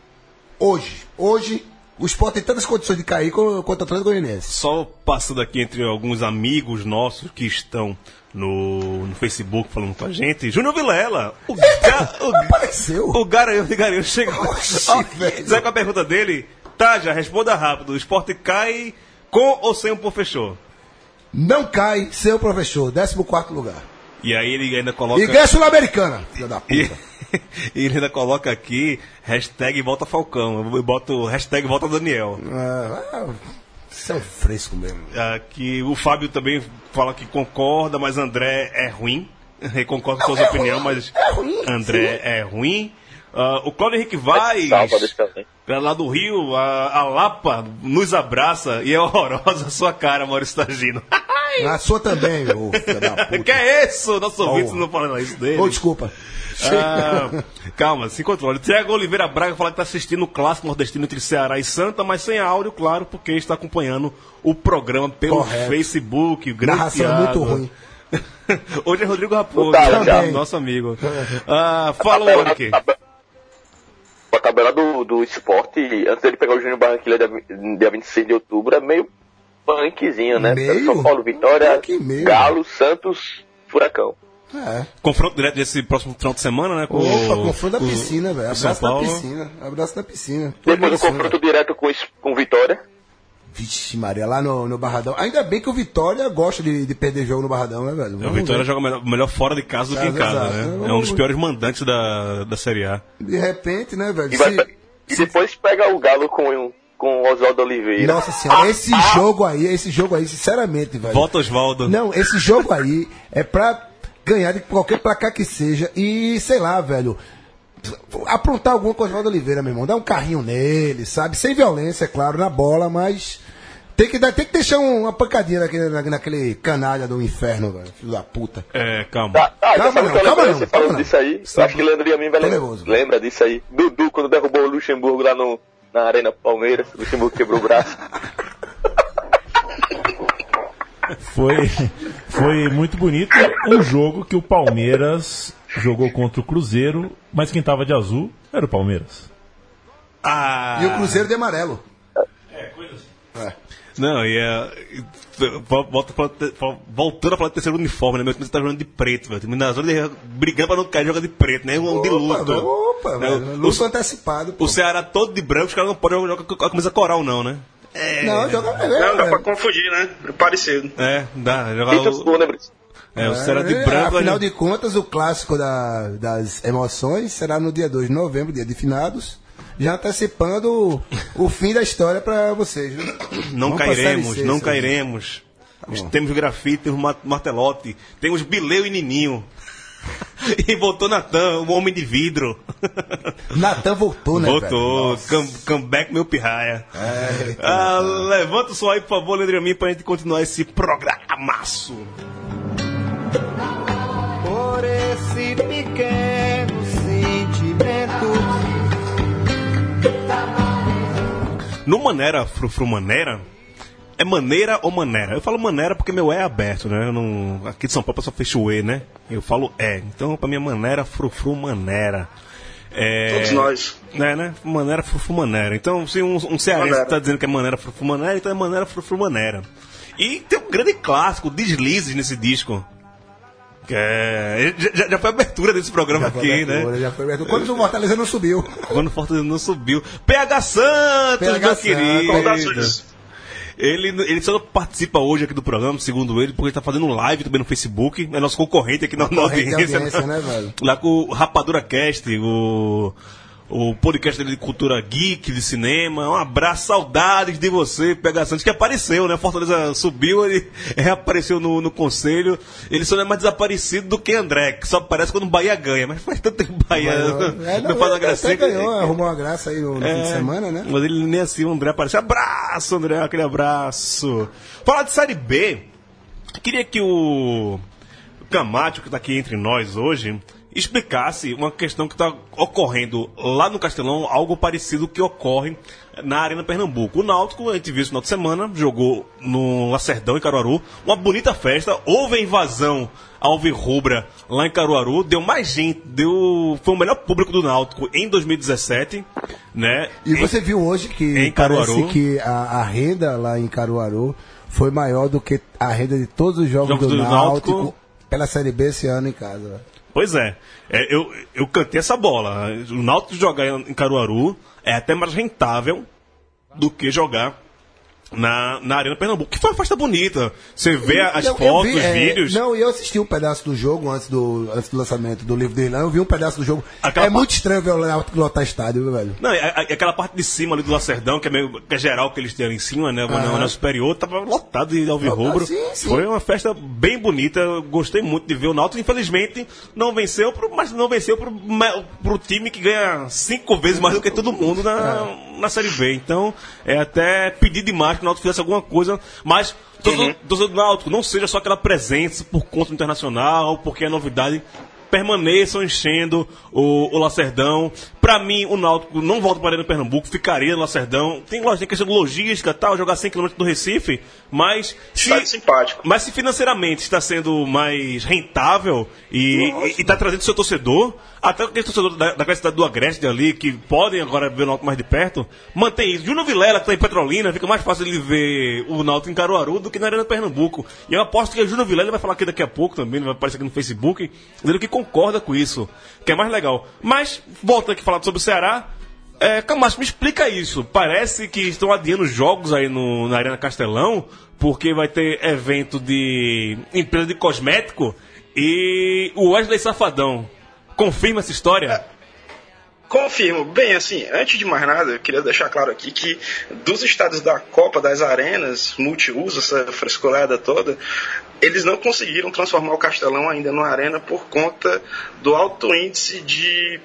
Hoje. Hoje, o esporte tem tantas condições de cair co- contra o Atlético Goianiense. Só passando aqui entre alguns amigos nossos que estão no, no Facebook falando com a gente. Júnior Vilela. O, ga, o, <laughs> Apareceu. o Garanhão de Garanhão chegou. Oxi, <laughs> Ó. Sabe qual é a pergunta dele? Tá, já responda rápido. O esporte cai com ou sem o professor? Não cai sem o professor. 14 lugar. E aí ele ainda coloca. E ganha Sul-Americana. Filha da E, puta. e <laughs> ele ainda coloca aqui hashtag volta Falcão. Eu boto hashtag volta Daniel. Ah, Isso é um fresco mesmo. Aqui o Fábio também fala que concorda, mas André é ruim. <laughs> Ele concorda com Não, suas é opiniões, mas é ruim, André é ruim. Ah, o Cláudio Henrique Vaz, é lá do Rio, a, a Lapa nos abraça e é horrorosa a sua cara, Maurício Tagino. <laughs> A sua também, ô filha da <laughs> puta. que é isso? Nosso ouvinte Porra. não falando isso dele. Ô, desculpa. Ah, calma, se controle. Tiago Oliveira Braga fala que está assistindo o clássico nordestino entre Ceará e Santa, mas sem áudio, claro, porque está acompanhando o programa pelo Correto. Facebook. Grande Narração é muito ruim. <laughs> Hoje é Rodrigo Raposo, Tá, nosso amigo. <laughs> Ah, fala, Monique. a tabela- a tabela do, do esporte, antes dele pegar o Júnior Barranquilla dia, dia 26 de outubro, é meio punkzinho, né? Meio? São Paulo, Vitória? Galo, Santos, Furacão. É. Confronto direto desse próximo final de semana, né? Com Opa, o- confronto da o- piscina, velho. Abraço da piscina. Abraço da piscina. Depois o Isso, né? confronto direto com, com Vitória. Vixe, Maria, lá no, no Barradão. Ainda bem que o Vitória gosta de, de perder jogo no Barradão, né, velho? O Vamos Vitória ver. joga melhor, melhor fora de casa do que em casa, exato. né? É um dos piores mandantes da, da Série A. De repente, né, velho? E, se- e depois pega o Galo com, com o Oswaldo Oliveira. Nossa senhora, esse jogo aí, esse jogo aí, sinceramente, velho. Volta Osvaldo. Não, esse jogo aí é pra ganhar de qualquer placar que seja e, sei lá, velho, aprontar alguma coisa com o Oliveira, meu irmão. Dar um carrinho nele, sabe? Sem violência, é claro, na bola, mas tem que, dar, tem que deixar um- uma pancadinha naquele, na- naquele canalha do inferno, velho. Filho da puta. É, calma. Tá, ah, Calma sabe não, calma não, você calma falando não. disso aí. Eu acho que Leandro Yamin vai Tô lembrar. nervoso. Lembra disso aí. Dudu, quando derrubou o Luxemburgo lá no, na Arena Palmeiras. O Luxemburgo quebrou o braço. Foi, foi muito bonito. Um jogo que o Palmeiras jogou contra o Cruzeiro, mas quem tava de azul era o Palmeiras. Ah, E o Cruzeiro de amarelo. Não, e é. Volta, voltando a falar do terceiro uniforme, né? Meu time tá jogando de preto, velho. O time na zona de, brigando pra não cair, joga de preto, né? Um de Opa, luto. velho, Opa, Né? velho. O- Luto antecipado, pô. O Ceará todo de branco, os caras não podem jogar com a camisa coral, não, né? Não, joga Não, dá pra melhor. confundir, né? É parecido. É, dá. Jogar Quem o, torceu, né, Brice? é, o Ceará de É, branco. Afinal né? de contas, o clássico da- das emoções será no dia 2 de novembro, dia de finados. Já antecipando o, o fim da história pra vocês. viu? Não Vamos cairemos, não cairemos. Temos grafite, temos ma- martelote, temos bileu e nininho. <laughs> e voltou Natan, o homem de vidro. <laughs> Natan voltou, né? Voltou, velho? come, come back meu pirraia. É, Ah, levanta o som aí, por favor, Leandro Amin, pra gente continuar esse programaço. Por esse pequeno sentimento. No Manera, Frufru Manera, é maneira ou maneira? Eu falo maneira porque meu é aberto, né? Eu não, aqui de São Paulo só fecha o E, né? Eu falo é. Então, pra mim, é maneira, Frufru Manera. É, Todos nós. É, né? Maneira, Frufru Manera. Então, se um, um cearense Maneira. tá dizendo que é maneira, Frufru Manera, então é maneira, Frufru Manera. E tem um grande clássico, Deslizes, nesse disco. Que é, já, já foi a abertura desse programa Já foi aqui, abertura, né? já foi abertura. Quando o Fortaleza não subiu. Quando o Fortaleza não subiu. PH Santos, PH meu Santos. querido. Saudações. Ele, ele só não participa hoje aqui do programa, segundo ele, porque ele tá fazendo live também no Facebook. É nosso concorrente aqui na, na audiência. audiência, né, velho? Lá com o Rapadura Cast, o, o podcast dele de cultura geek, de cinema. Um abraço, saudades de você, PH Santos, que apareceu, né? Fortaleza subiu, ele <laughs> reapareceu no, no conselho. Ele só não é mais desaparecido do que André, que só aparece quando o Bahia ganha. Mas faz tanto tempo o Bahia É, <laughs> não, faz uma que- ganhou, arrumou uma graça aí no, no fim de semana, né? mas ele nem assim, o André apareceu. Abraço, André, aquele abraço. Falar de Série B, queria que o Camacho, que tá aqui entre nós hoje, explicasse uma questão que está ocorrendo lá no Castelão, algo parecido que ocorre na Arena Pernambuco. O Náutico, a gente viu isso no final de semana, jogou no Lacerdão, em Caruaru, uma bonita festa, houve a invasão alvirrubra lá em Caruaru, deu mais gente, deu, foi o melhor público do Náutico em 2017, né? E você viu hoje que em parece Caruaru. que a, a renda lá em Caruaru foi maior do que a renda de todos os jogos, Jogos do, do Náutico, Náutico. pela Série B esse ano em casa. Pois é, É, eu, eu cantei essa bola. O Náutico jogar em Caruaru é até mais rentável do que jogar na, na Arena Pernambuco, que foi uma festa bonita. Você vê as eu fotos, vi, os é, vídeos. Não, e eu assisti um pedaço do jogo antes do, antes do lançamento do livro do Irlanda. Eu vi um pedaço do jogo. Aquela é muito estranho ver o Náutico lotar estádio, viu, velho? Não, é- aquela parte de cima ali do Lacerdão, que é meio que é geral que eles têm ali em cima, né? Ah. anel superior, tava lotado de alvirrubro. Ah, sim, sim. Foi uma festa bem bonita. Eu gostei muito de ver o Náutico. Infelizmente, não venceu, pro, mas não venceu pro, pro time que ganha cinco vezes mais do que todo mundo na, É. na Série B. Então, é até pedir demais que o Náutico fizesse alguma coisa. Mas, torcedor torcedor do Náutico, não seja só aquela presença por conta do internacional, porque é novidade. Permaneçam enchendo o, o Lacerdão. Pra mim, o Náutico não volta para a Arena Pernambuco, ficaria no Lacerdão. Tem, lógico, tem questão de logística tal, jogar 100 km do Recife, mas se, simpático. mas se financeiramente está sendo mais rentável e está trazendo seu torcedor, até aquele torcedor da, cidade do Agreste ali, que podem agora ver o Náutico mais de perto, mantém isso. Júnior Vilela, que está em Petrolina, fica mais fácil ele ver o Náutico em Caruaru do que na Arena Pernambuco. E eu aposto que o Júnior Vilela vai falar aqui daqui a pouco também, vai aparecer aqui no Facebook, dizendo que concorda com isso, que é mais legal. Mas, voltando aqui falar sobre o Ceará, é, Camacho, me explica isso. Parece que estão adiando jogos aí no, na Arena Castelão, porque vai ter evento de empresa de cosmético e o Wesley Safadão. Confirma essa história? Confirmo. Bem, assim, antes de mais nada, eu queria deixar claro aqui que dos estados da Copa, das arenas, multiuso, essa frescurada toda, eles não conseguiram transformar o Castelão ainda numa arena por conta do alto índice de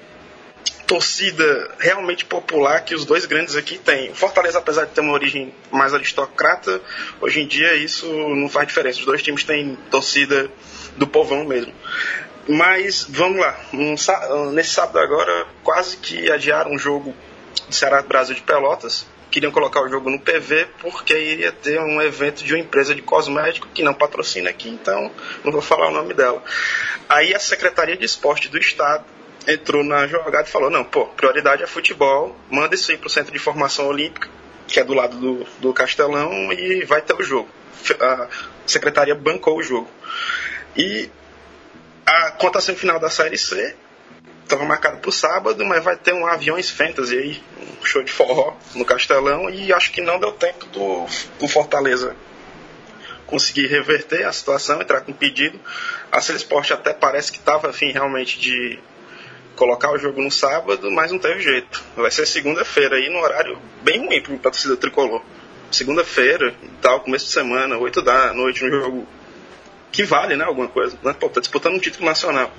torcida realmente popular que os dois grandes aqui têm. Fortaleza, apesar de ter uma origem mais aristocrata, hoje em dia isso não faz diferença. Os dois times têm torcida do povão mesmo. Mas vamos lá, um nesse sábado agora quase que adiaram um jogo do Ceará Brasil de Pelotas. Queriam colocar o jogo no PV porque iria ter um evento de uma empresa de cosmético que não patrocina aqui, então não vou falar o nome dela. Aí a Secretaria de Esporte do Estado entrou na jogada e falou: não, pô, prioridade é futebol, manda isso aí pro Centro de Formação Olímpica, que é do lado do, do Castelão, e vai ter o jogo. A Secretaria bancou o jogo. E a contação final da Série C estava marcada para o sábado, mas vai ter um Aviões Fantasy aí, um show de forró no Castelão, e acho que não deu tempo do, do Fortaleza conseguir reverter a situação, entrar com pedido. A Sport até parece que estava afim realmente de colocar o jogo no sábado, mas não teve jeito. Vai ser segunda-feira aí, no horário bem ruim para a torcida tricolor. Segunda-feira, tal, começo de semana, 8 da noite, no jogo que vale, né, alguma coisa. Né? Pô, tá disputando um título nacional.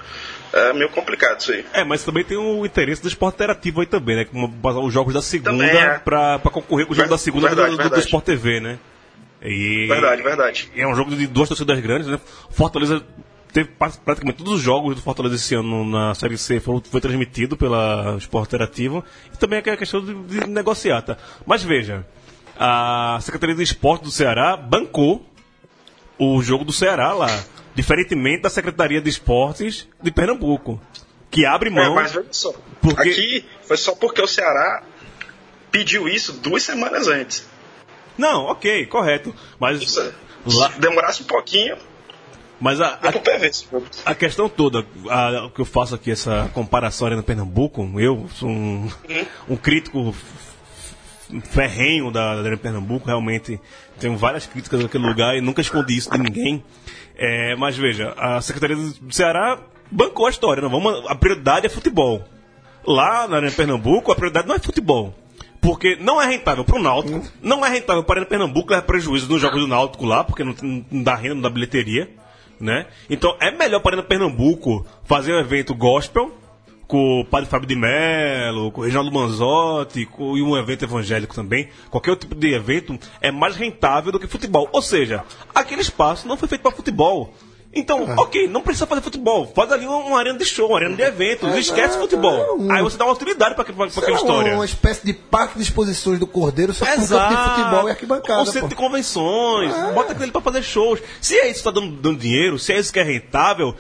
É meio complicado isso aí. É, mas também tem o interesse do esporte interativo aí também, né? Como os jogos da segunda é. pra, pra concorrer com o jogo Ver- da segunda verdade, do, do, do verdade. Sport TV, né? E Verdade, verdade. é um jogo de duas torcidas grandes, né? Fortaleza teve pra- praticamente todos os jogos do Fortaleza esse ano na Série C foram, foi transmitido pela Sport Interativo e também é a questão de, de negociar, tá? Mas veja, a Secretaria de Esporte do Ceará bancou o jogo do Ceará lá, diferentemente da Secretaria de Esportes de Pernambuco, que abre É, mão. mas veja só. Porque- Aqui foi só porque o Ceará pediu isso duas semanas antes. Não, ok, correto. Mas, Se lá, demorasse um pouquinho, mas a, a, a questão toda, a, o que eu faço aqui, essa comparação ali no Pernambuco, eu sou um, um crítico ferrenho da, Arena Pernambuco, realmente tenho várias críticas naquele lugar e nunca escondi isso de ninguém. É, mas veja, a Secretaria do Ceará bancou a história, não vamos, a prioridade é futebol. Lá na Arena Pernambuco, a prioridade não é futebol. Porque não é rentável para o Náutico, não é rentável para a Arena Pernambuco, leva prejuízo nos jogos do Náutico lá, porque não, não dá renda, não dá bilheteria. Né? Então é melhor para a Arena Pernambuco fazer um evento gospel com o Padre Fábio de Mello, com o Reginaldo Manzotti com, e um evento evangélico também. Qualquer tipo de evento é mais rentável do que futebol. Ou seja, aquele espaço não foi feito para futebol. Então, ok, não precisa fazer futebol. Faz ali uma, uma arena de show, uma arena de eventos. É, esquece é, futebol. é um- Aí você dá uma utilidade Sei aquela lá, história. Uma espécie de parque de exposições do Cordeiro, só com um campo de futebol e arquibancada. Um centro pô. de convenções. É. Bota aquele pra fazer shows. Se é isso que tá dando, dando dinheiro, se é isso que é rentável,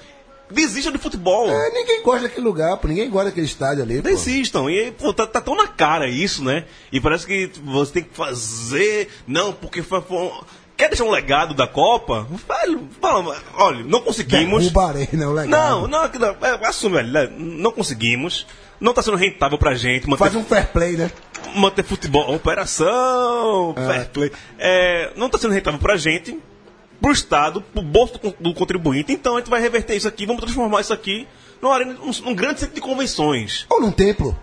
desista de futebol. É, ninguém gosta daquele lugar, pô. Ninguém gosta daquele estádio ali. pô. Desistam. E pô, tá, tá tão na cara isso, né? E parece que você tem que fazer. Não, porque foi. foi- Quer deixar um legado da Copa? Fala, fala, olha, não conseguimos. Derruba a arena, o legado. Não, não, aquilo- é, assume, velho, né? não conseguimos. Não tá sendo rentável pra gente. Manter, Faz um fair play, né? manter futebol, operação, fair play. É, não tá sendo rentável pra gente, pro Estado, pro bolso do, contribuinte. Então a gente vai reverter isso aqui, vamos transformar isso aqui numa arena, num, num grande centro de convenções. Ou num templo.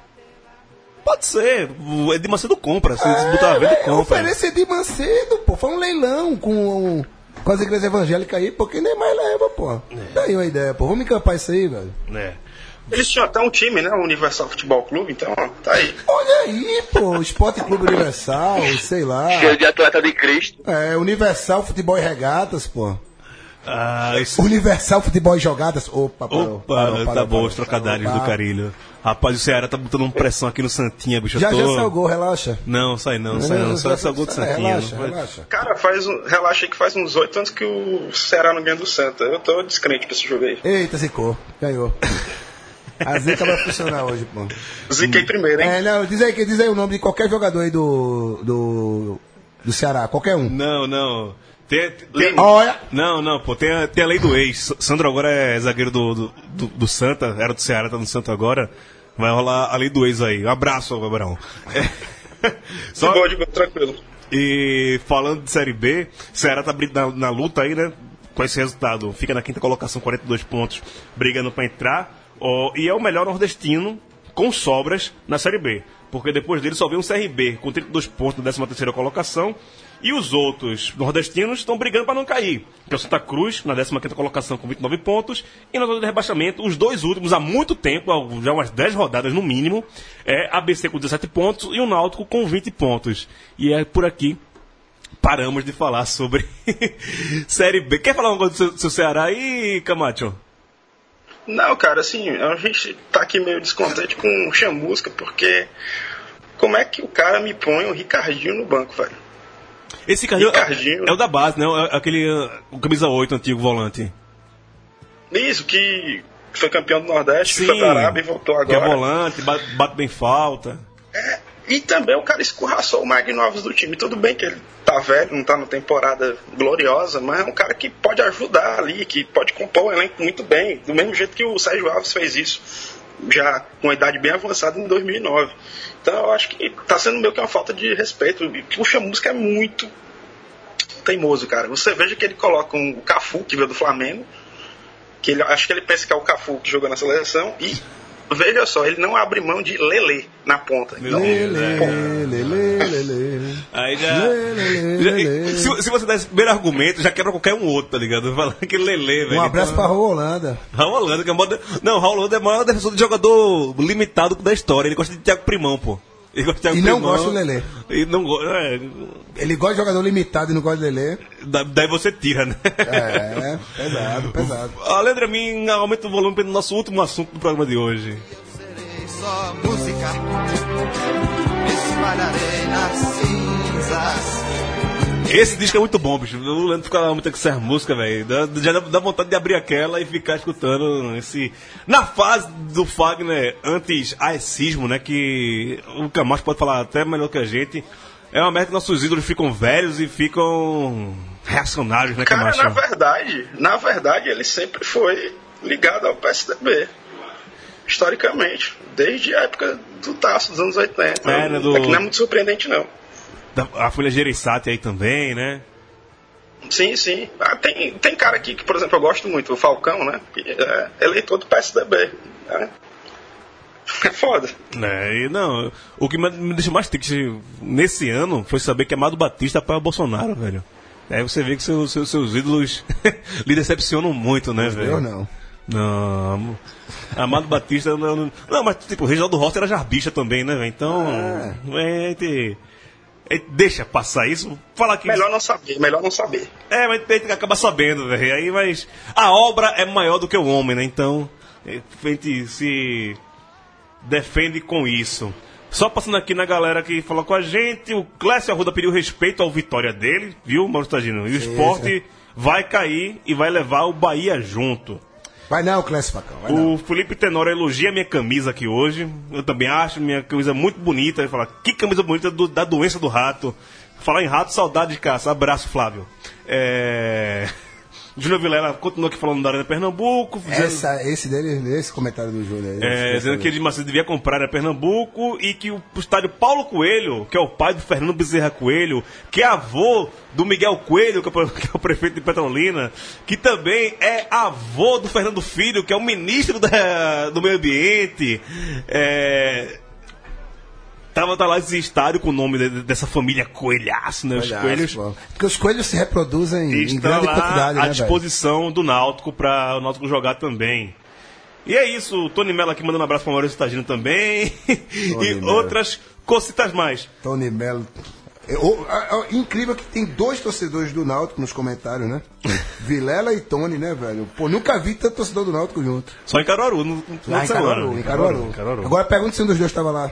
Pode ser, o Edir Macedo compra, se É, botar a venda, compra. Oferece de Macedo, pô. Foi um leilão com, com as igrejas evangélicas aí, pô. Quem nem mais leva, pô. É. Tá aí uma ideia, pô. Vamos encampar isso aí, velho. É. Eles tinham até um time, né? O Universal Futebol Clube, então, ó, tá aí. Olha aí, pô. Esporte Clube Universal, sei lá. Cheio de atleta de Cristo. É, Universal Futebol e Regatas, pô. Ah, isso... Universal Futebol e Jogadas. Opa, parou, Opa, parou, tá parou, bom, parou, os trocadilhos do tá. Carilho. Rapaz, o Ceará tá botando uma pressão aqui no Santinha, bicho. Já tô... já saiu o gol, relaxa. Não, sai não, sai não. Só esse gol do Santinha. Relaxa, relaxa. Cara, faz um, relaxa aí que faz uns oito anos que o Ceará não ganha do Santa. Eu tô descrente pra esse jogo aí. Eita, zicou. Ganhou. A zica vai funcionar hoje, pô. Ziquei primeiro, hein? É, não, diz aí, que- diz aí o nome de qualquer jogador aí do, do, do Ceará, qualquer um. Não, não. Tem, tem-. Olha, Não, não, pô, tem a, tem a lei do ex. Sandro agora é zagueiro do, do, do, do Santa, era do Ceará, tá no Santa agora. Vai rolar a lei do ex aí. Um abraço, Gabriel. É. <laughs> Só, de boa, tranquilo. E falando de Série B, Ceará tá na, na luta aí, né? Com esse resultado. Fica na quinta colocação, 42 pontos, brigando pra entrar. Ó, e é o melhor nordestino com sobras na Série B. Porque depois dele só vem um CRB com 32 pontos na 13 colocação. E os outros nordestinos estão brigando para não cair. Que é o Santa Cruz, na 15 colocação com 29 pontos. E na zona de rebaixamento, os dois últimos há muito tempo, já umas 10 rodadas no mínimo, é ABC com 17 pontos e o Náutico com 20 pontos. E é por aqui paramos de falar sobre <laughs> Série B. Quer falar uma coisa do seu, seu Ceará aí, Camacho? Não, cara, assim, a gente tá aqui meio descontente com o Chamusca, porque como é que o cara me põe o Ricardinho no banco, velho? Esse Ricardinho, Ricardinho. É, é o da base, né? É aquele uh, o camisa 8, antigo volante. Isso, que foi campeão do Nordeste, Sim, foi pra Arábia e voltou Que é agora. volante, bate, bate bem falta. E também o cara escorraçou o Magnovos do time. Tudo bem que ele tá velho, não tá na temporada gloriosa, mas é um cara que pode ajudar ali, que pode compor o elenco muito bem, do mesmo jeito que o Sérgio Alves fez isso, já com a idade bem avançada em 2009. Então eu acho que tá sendo meio que uma falta de respeito. O Chamusca é muito teimoso, cara. Você veja que ele coloca um, Cafu, que veio do Flamengo, que ele, acho que ele pensa que é o Cafu que jogou na seleção, e veja só, ele não abre mão de Lele na ponta. Então, lê, lê, lê. Aí já. Se, se você der esse primeiro argumento, já quebra qualquer um outro, tá ligado? Falando que Lele, velho. Um abraço pra Então, Rua Holanda. Raul Holanda, que é o maior. Não, Raul Holanda é o maior defensor de jogador limitado da história. Ele gosta de Thiago Primão, pô. De Thiago E não Primão. gosta do Lelê. E não gosta. É, Ele gosta de jogador limitado e não gosta de Lelê. da- daí você tira, né? É, pesado, pesado. <laughs> A letra mim aumenta o volume para o nosso último assunto do programa de hoje. Só música espalharei nas cinzas. Esse disco é muito bom, bicho. O Leandro fica lá muito com essa música, velho. Já dá, dá vontade de abrir aquela e ficar escutando esse. Na fase do Fagner anti-aecismo, né? Que o Camacho pode falar até melhor que a gente. É uma merda que nossos ídolos ficam velhos e ficam reacionários, né, Cara, Camacho? na verdade, na verdade, ele sempre foi ligado ao PSDB. Historicamente. Desde a época do Tasso, dos anos 80. É, né, do- É que não é muito surpreendente, não. A Folha Gereissati aí também, né? Sim, sim. Ah, tem, tem cara aqui que, por exemplo, eu gosto muito, o Falcão, né? É eleitor do PSDB. né? <laughs> É foda. É, e não, o que me deixa mais triste nesse ano foi saber que Amado Batista apoia o Bolsonaro, velho. Aí você vê que seus, seus, seus ídolos <laughs> lhe decepcionam muito, né, velho? Eu não. Não. Amado Batista não, não. Não, mas tipo, o Reginaldo Rossi era jarbicha também, né, velho? Então. É. te- eh, deixa passar isso. Falar que. Melhor não saber, melhor não saber. É, mas tem que acabar sabendo, velho. Aí, mas a obra é maior do que o homem, né? Então, eh, a gente se defende com isso. Só passando aqui na galera que falou com a gente, o Clécio Arruda pediu respeito ao vitória dele, viu, Mauro Tagino? E o esporte vai cair e vai levar o Bahia junto. Vai não, Clécio Facão. Vai não. O Felipe Tenório elogia minha camisa aqui hoje. Eu também acho minha camisa muito bonita. Ele fala, que camisa bonita do- da doença do rato. Falar em rato, saudade de caça. Abraço, Flávio. É... <laughs> Júnior Vilela continua aqui falando da Arena Pernambuco. dizendo- Essa, esse dele, esse comentário do Júnior aí. é, dizendo que Edir Macedo devia comprar a Pernambuco e que o, estádio Paulo Coelho, que é o pai do Fernando Bezerra Coelho, que é avô do Miguel Coelho, que é, o- <laughs> que é o prefeito de Petrolina, que também é avô do Fernando Filho, que é o ministro da- do Meio Ambiente. É, Tava tá lá esse estádio com o nome de- dessa família coelhaço, né? Os Olha, coelhos pô. Porque os coelhos se reproduzem em grande lá quantidade, à né, velho? disposição do Náutico para o Náutico jogar também. E é isso, o Tony Mello aqui mandando um abraço para o Maurício Tagino também. <laughs> e Mello. outras cositas mais. Tony Melo. É, o- a- a- incrível que tem dois torcedores do Náutico nos comentários, né? <laughs> Vilela e Tony, né, velho? Pô, nunca vi tanto torcedor do Náutico junto. Só em Caruaru, no, no Lá em. Caruaru, em Caruaru. Em Caruaru. Agora pergunta se um dos dois estava lá.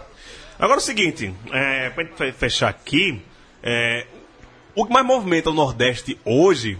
Agora é o seguinte, é, fe- fechar aqui, é, o que mais movimenta o Nordeste hoje,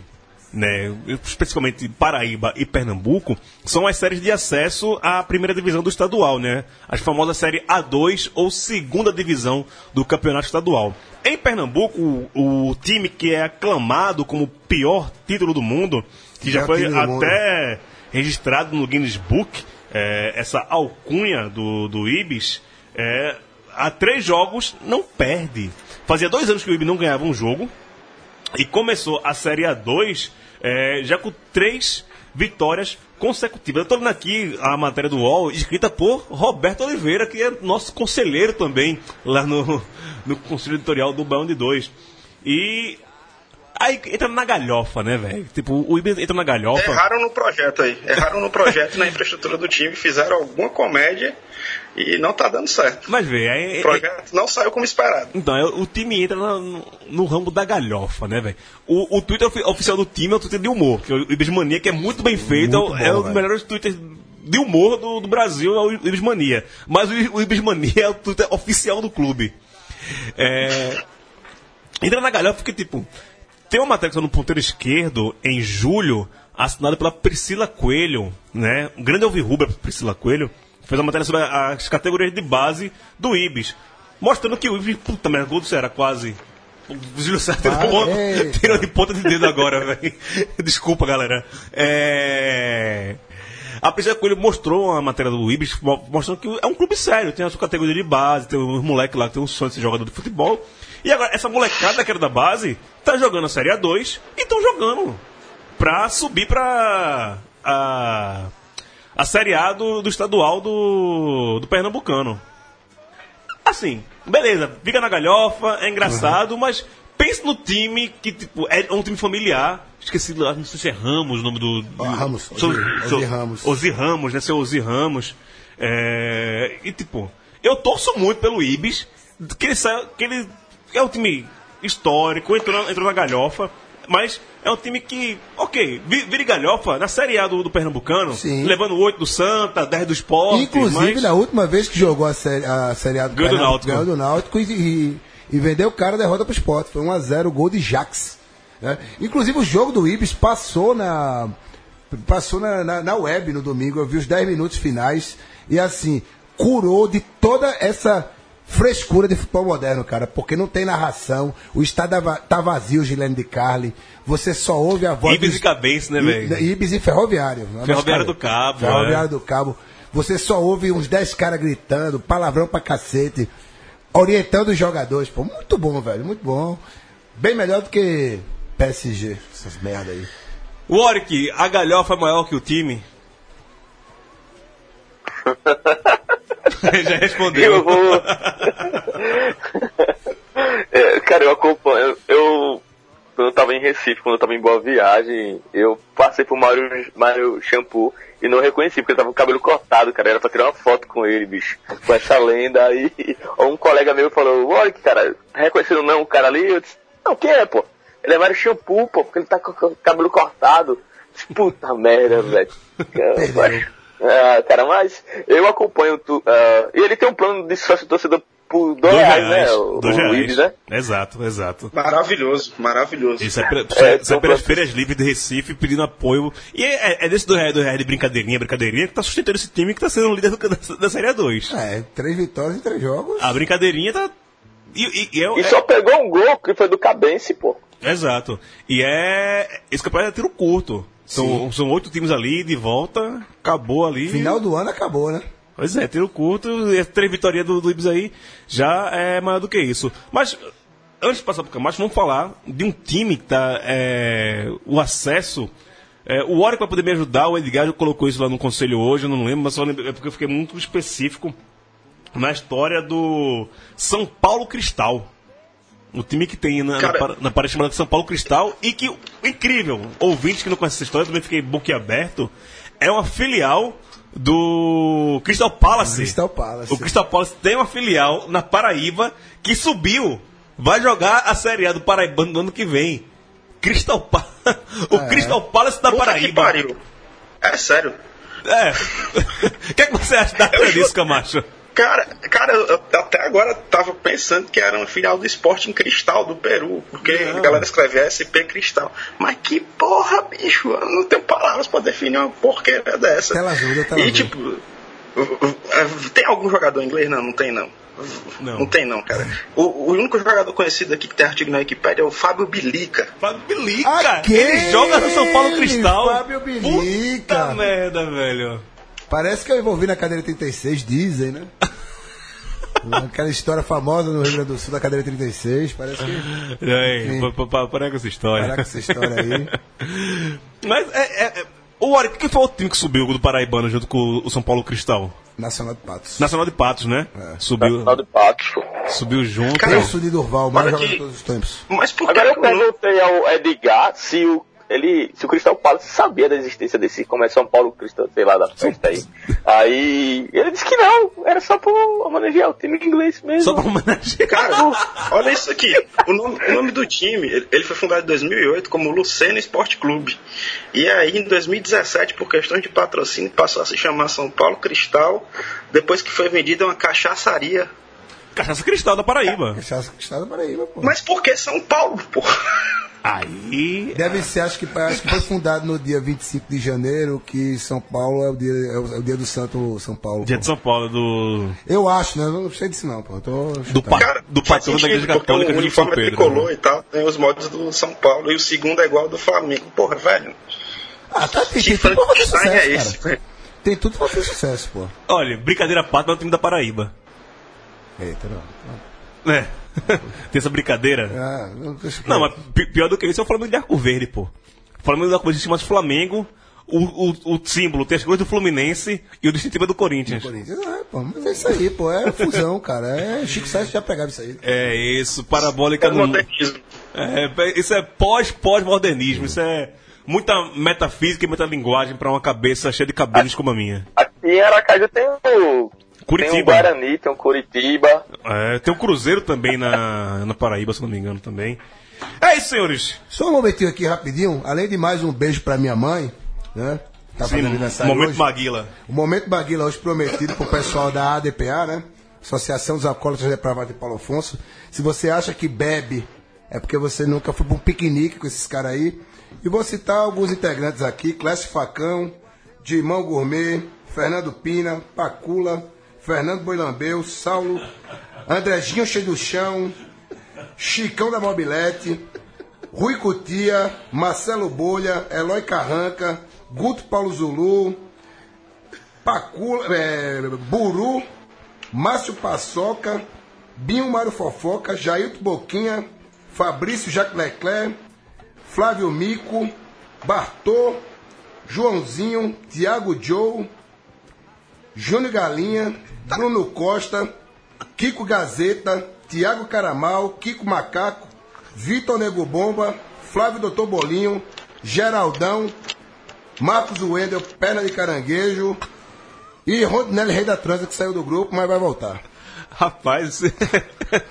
né, especificamente Paraíba e Pernambuco, são as séries de acesso à primeira divisão do estadual, né? As famosas série A2 ou segunda divisão do campeonato estadual. Em Pernambuco, o, o time que é aclamado como o pior título do mundo, que já foi do mundo. até registrado no Guinness Book, é, essa alcunha do, do Ibis, é, há três jogos não perde. Fazia dois anos que o Ibis não ganhava um jogo e começou a Série A2 é, já com três vitórias consecutivas. Eu estou lendo aqui a matéria do UOL, escrita por Roberto Oliveira, que é nosso conselheiro também, lá no, no Conselho Editorial do de 2. E aí entra na galhofa, né, velho? Tipo, o Ibis entra na galhofa. Erraram no projeto aí. Erraram no projeto e na infraestrutura do time, fizeram alguma comédia e não tá dando certo. Mas vê, aí, O projeto não saiu como esperado. Então, é, o time entra no, no ramo da galhofa, né, velho? O, o Twitter ofi- oficial do time é o Twitter de humor, que é o Ibismania, que é muito bem feito, é o- Muito é, bom, um dos melhores Twitters de humor do, do Brasil, é o Ibismania. Mas o, o Ibismania é o Twitter oficial do clube. É, entra na galhofa porque, tipo, tem uma matéria que tá no ponteiro esquerdo, em julho, assinada pela Priscila Coelho, né? Um grande alvirrubra Priscila Coelho. Fez uma matéria sobre as categorias de base do Ibis. Mostrando que o Ibis, puta merda, gol do Ceará, quase. O Júlio César tirou, de tirou de ponta de dedo agora, <laughs> velho. Desculpa, galera. É... A Priscila Coelho mostrou a matéria do Ibis, mo- mostrando que é um clube sério, tem a sua categoria de base, tem uns moleques lá que tem um sonho de ser jogador de futebol. E agora, essa molecada que era da base, tá jogando a Série A2 e estão jogando pra subir pra a, a Série A do, do estadual do, do Pernambucano. Assim, beleza, fica na galhofa, é engraçado, mas pense no time que tipo, é um time familiar. Esqueci, não sei se é Ramos o nome do. do Ah, Ramos, seu- Ozzy- seu- Ozzy Ramos. Ozzy Ramos, né? Seu Ozzy Ramos. É, e tipo, eu torço muito pelo Ibis, que ele saia, que ele é um time histórico, entrou, na- entrou na galhofa, mas é um time que, ok, vi- vira galhofa na Série A do, do Pernambucano, Sim. levando 8 do Santa, 10 do Sport. Inclusive, mas... na última vez que jogou a série, a série A do Ganhou do Náutico. ganhou do Náutico e, e, vendeu o cara a derrota pro Sport. Foi 1x0 o gol de Jax. né? Inclusive, o jogo do Ibis passou na. Passou na, na, na web no domingo, eu vi os 10 minutos finais e assim, curou de toda essa frescura de futebol moderno, cara, porque não tem narração, o estádio tá vazio, Gilene de Carli, você só ouve a voz Ibis dos- e cabeça, né, velho? Ibis e Ferroviário. Ferroviário do Cabo, Ferroviário é. do Cabo. Você só ouve uns 10 caras gritando, palavrão pra cacete, orientando os jogadores. Pô, muito bom, velho, muito bom. Bem melhor do que PSG, essas merda aí. Warwick, a galhofa é maior que o time? <laughs> <laughs> Já respondeu. Eu vou. <laughs> É, cara, eu acompanho. Eu quando eu tava em Recife, quando eu tava em Boa Viagem, eu passei por Mário, Mário Shampoo e não reconheci, porque ele tava com o cabelo cortado, cara. Era pra tirar uma foto com ele, bicho. Com essa lenda aí. <laughs> Um colega meu falou, olha que cara, reconhecendo não o cara ali? Eu disse, não, quem é, pô? Ele é Mário Shampoo, pô, porque ele tá com o cabelo cortado. Puta merda, velho. Ah, cara, mas eu acompanho tu. e ele tem um plano de sócio torcedor por dois, reais, né? O, dois o reais. Ibis, né? Exato, exato. Maravilhoso, maravilhoso. Isso é, pre- É, isso é pelas pra- feiras livres de Recife pedindo apoio. E é, é desse do reais, do reais de brincadeirinha, brincadeirinha, que tá sustentando esse time que tá sendo o líder do- da, <laughs> da Série A2. É, três vitórias em três jogos. A brincadeirinha tá. E, e- e é, E só pegou um gol que foi do Cabense, pô. é- exato. E é. Esse campeonato é tiro curto. São, são oito times ali, de volta, acabou ali. Final do ano acabou, né? Pois é, tiro curto, e três vitórias do, do Ibis aí já é maior do que isso. Mas, antes de passar pro Camacho, vamos falar de um time que tá. é, o acesso. É, o Warwick vai poder me ajudar, o Edgar colocou isso lá no conselho hoje, eu não lembro, mas só lembro, é porque eu fiquei muito específico na história do São Paulo Cristal. O time que tem na, na, Cara- na parede chamada São Paulo Cristal e que, incrível, ouvintes que não conhecem essa história, eu também fiquei boquiaberto, é uma filial do Crystal Palace. Crystal Palace. O Crystal Palace tem uma filial na Paraíba que subiu. Vai jogar a Série A do Paraibano no ano que vem. Crystal Palace. <laughs> o É. Crystal Palace da Puta que Paraíba. pariu. É sério. É. <laughs> O que, é que você acha da disso, Camacho? Cara, cara, eu até agora tava pensando que era uma filial do Esporte em Cristal do Peru, porque a galera escreve SP Cristal. Mas que porra, bicho, eu não tenho palavras pra definir uma porqueira dessa. Tela ajuda, tela e ajuda. tipo, tem algum jogador inglês? Não, não tem não. Não. Não tem não, cara. O, o único jogador conhecido aqui que tem artigo na Wikipedia é o Fábio Bilica. Fábio Bilica. Aquele Ele joga no São Paulo Cristal. Fábio Bilica. Puta merda, velho. Parece que eu envolvi na cadeira 36, dizem, né? <laughs> Aquela história famosa no Rio Grande do Sul da cadeira 36, parece que. E pa- para com essa história. Parar com essa história aí. <laughs> Mas é, é, é, o Warwick, quem foi o time que subiu do Paraibano junto com o São Paulo Cristal? Nacional de Patos. Nacional de Patos, né? Subiu, Final de Patos, pô. subiu junto. Cara, de Durval, o maior Olha jogador que- de todos os tempos. Mas por que Agora eu que o nome- perguntei ao Edgar se o, ele, se o Crystal Palace sabia da existência desse, como é São Paulo Cristão, sei lá, da festa aí. Aí ele disse que não, era só pra homenagear o time inglês mesmo. Só pra homenagear. Cara, olha isso aqui. O nome, o nome do time, ele ele foi fundado em 2008 como Lucena Esporte Clube. E aí, em 2017, por questões de patrocínio, passou a se chamar São Paulo Cristal, depois que foi vendida uma cachaçaria. Cachaça Cristal da Paraíba. Cachaça Cristal da Paraíba, pô. Mas por que São Paulo, pô? Aí. Deve ser, acho que, acho que foi fundado no dia 25 de janeiro, que São Paulo é o dia, é o, é o dia do Santo São Paulo. Dia pô. de São Paulo, do. Eu acho, né? Eu não sei disso não, pô. Do pa- Cara, do patrono da Igreja Católica o de São uniforme Pedro. tricolor né? e tal, tem os modos do São Paulo, e o segundo é igual ao do Flamengo. Porra, velho. Ah, tá, tem, tudo pra fazer sucesso, é cara. esse, velho? Tem tudo pra fazer sucesso, pô. Olha, brincadeira à parte, mas é o time da Paraíba. Eita, não. É. <laughs> Tem essa brincadeira. Ah, não, Não, mas pi- pior do que isso é o Flamengo de Arco Verde, pô. O Flamengo de Arco Verde se chama Flamengo, o, o, o símbolo tem as cores do Fluminense e o distintivo é do Corinthians. Corinthians, é, pô, mas é isso aí, pô. É fusão, cara. É, Chico Sainz já pegava isso aí. É isso, parabólica É no. modernismo. É, isso é pós-pós-modernismo, isso é muita metafísica e metalinguagem pra uma cabeça cheia de cabelos como a minha. Aqui em Aracaju tem o. Tem um Curitiba. Guarani, tem um Curitiba. É, tem o Cruzeiro também na, na Paraíba, se não me engano, também. É isso, senhores. Só um momentinho aqui rapidinho. Além de mais um beijo pra minha mãe, né? Tá Sim, fazendo aniversário momento hoje. Maguila. O momento Baguila hoje prometido pro pessoal da ADPA, né? Associação dos Alcoólatras Depravados de Paulo Afonso. Se você acha que bebe, é porque você nunca foi pra um piquenique com esses caras aí. E vou citar alguns integrantes aqui: Clécio Facão, Dimão Gourmet, Fernando Pina, Pacula, Fernando Boilambeu, Saulo, Andrezinho Cheio do Chão, Chicão da Mobilete, Rui Cutia, Marcelo Bolha, Eloy Carranca, Guto Paulo Zulu, Pacula, é, Buru, Márcio Paçoca, Binho Mário Fofoca, Jailton Boquinha, Fabrício Jacques Leclerc, Flávio Mico, Bartô, Joãozinho, Tiago Joe, Júnior Galinha, Bruno Costa, Kiko Gazeta, Tiago Caramal, Kiko Macaco, Vitor Nego Bomba, Flávio Doutor Bolinho, Geraldão, Marcos Wendel, Perna de Caranguejo e Rondinelli Rei da Transa, que saiu do grupo, mas vai voltar. Rapaz,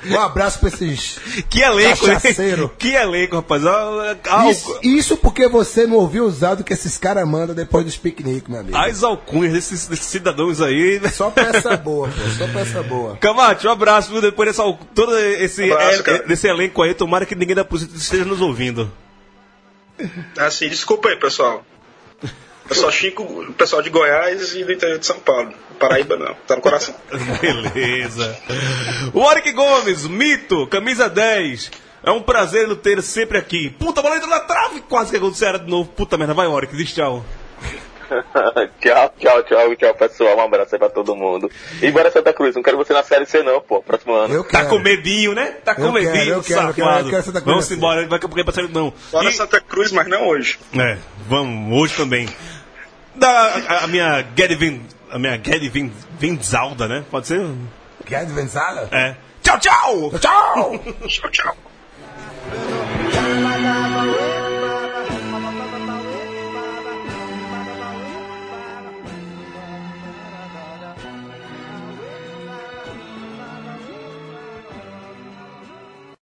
Um abraço pra esses. <laughs> que elenco? Cachaceiro. Que elenco, rapaz. Isso, isso porque você não ouviu os áudios que esses caras mandam depois dos piqueniques, meu amigo. As alcunhas desses, desses cidadãos aí. Só peça boa, pô, só peça boa. Camate, um abraço, viu? Depois dessa, todo esse, Abraço, é- é- desse elenco aí, tomara que ninguém da polícia esteja nos ouvindo. Assim, desculpa aí, pessoal. Eu só chico o pessoal de Goiás e do interior de São Paulo. Paraíba não, tá no coração. <laughs> Beleza. O Oric Gomes, mito, camisa 10. É um prazer ter sempre aqui. Puta, a bola entrou na trave, quase que aconteceu de novo. Puta merda, vai Oric, diz tchau. <laughs> tchau, tchau, tchau, tchau, pessoal. Um abraço aí pra todo mundo. E bora Santa Cruz, não quero você na série C não, pô, próximo ano. Eu Tá quero. com medinho, né? Tá com Eu medinho, quero, eu quero, eu quero, safado. eu quero Santa Cruz Vamos assim. embora, vai porque pra série não. Bora E- Santa Cruz, mas não hoje. É, vamos, hoje também. Da, a, a minha Gedvin, a minha Gedvin Vinzalda, né? Pode ser? Quer advenzada? É. Tchau, tchau! Tchau! <laughs> Tchau, tchau. <laughs>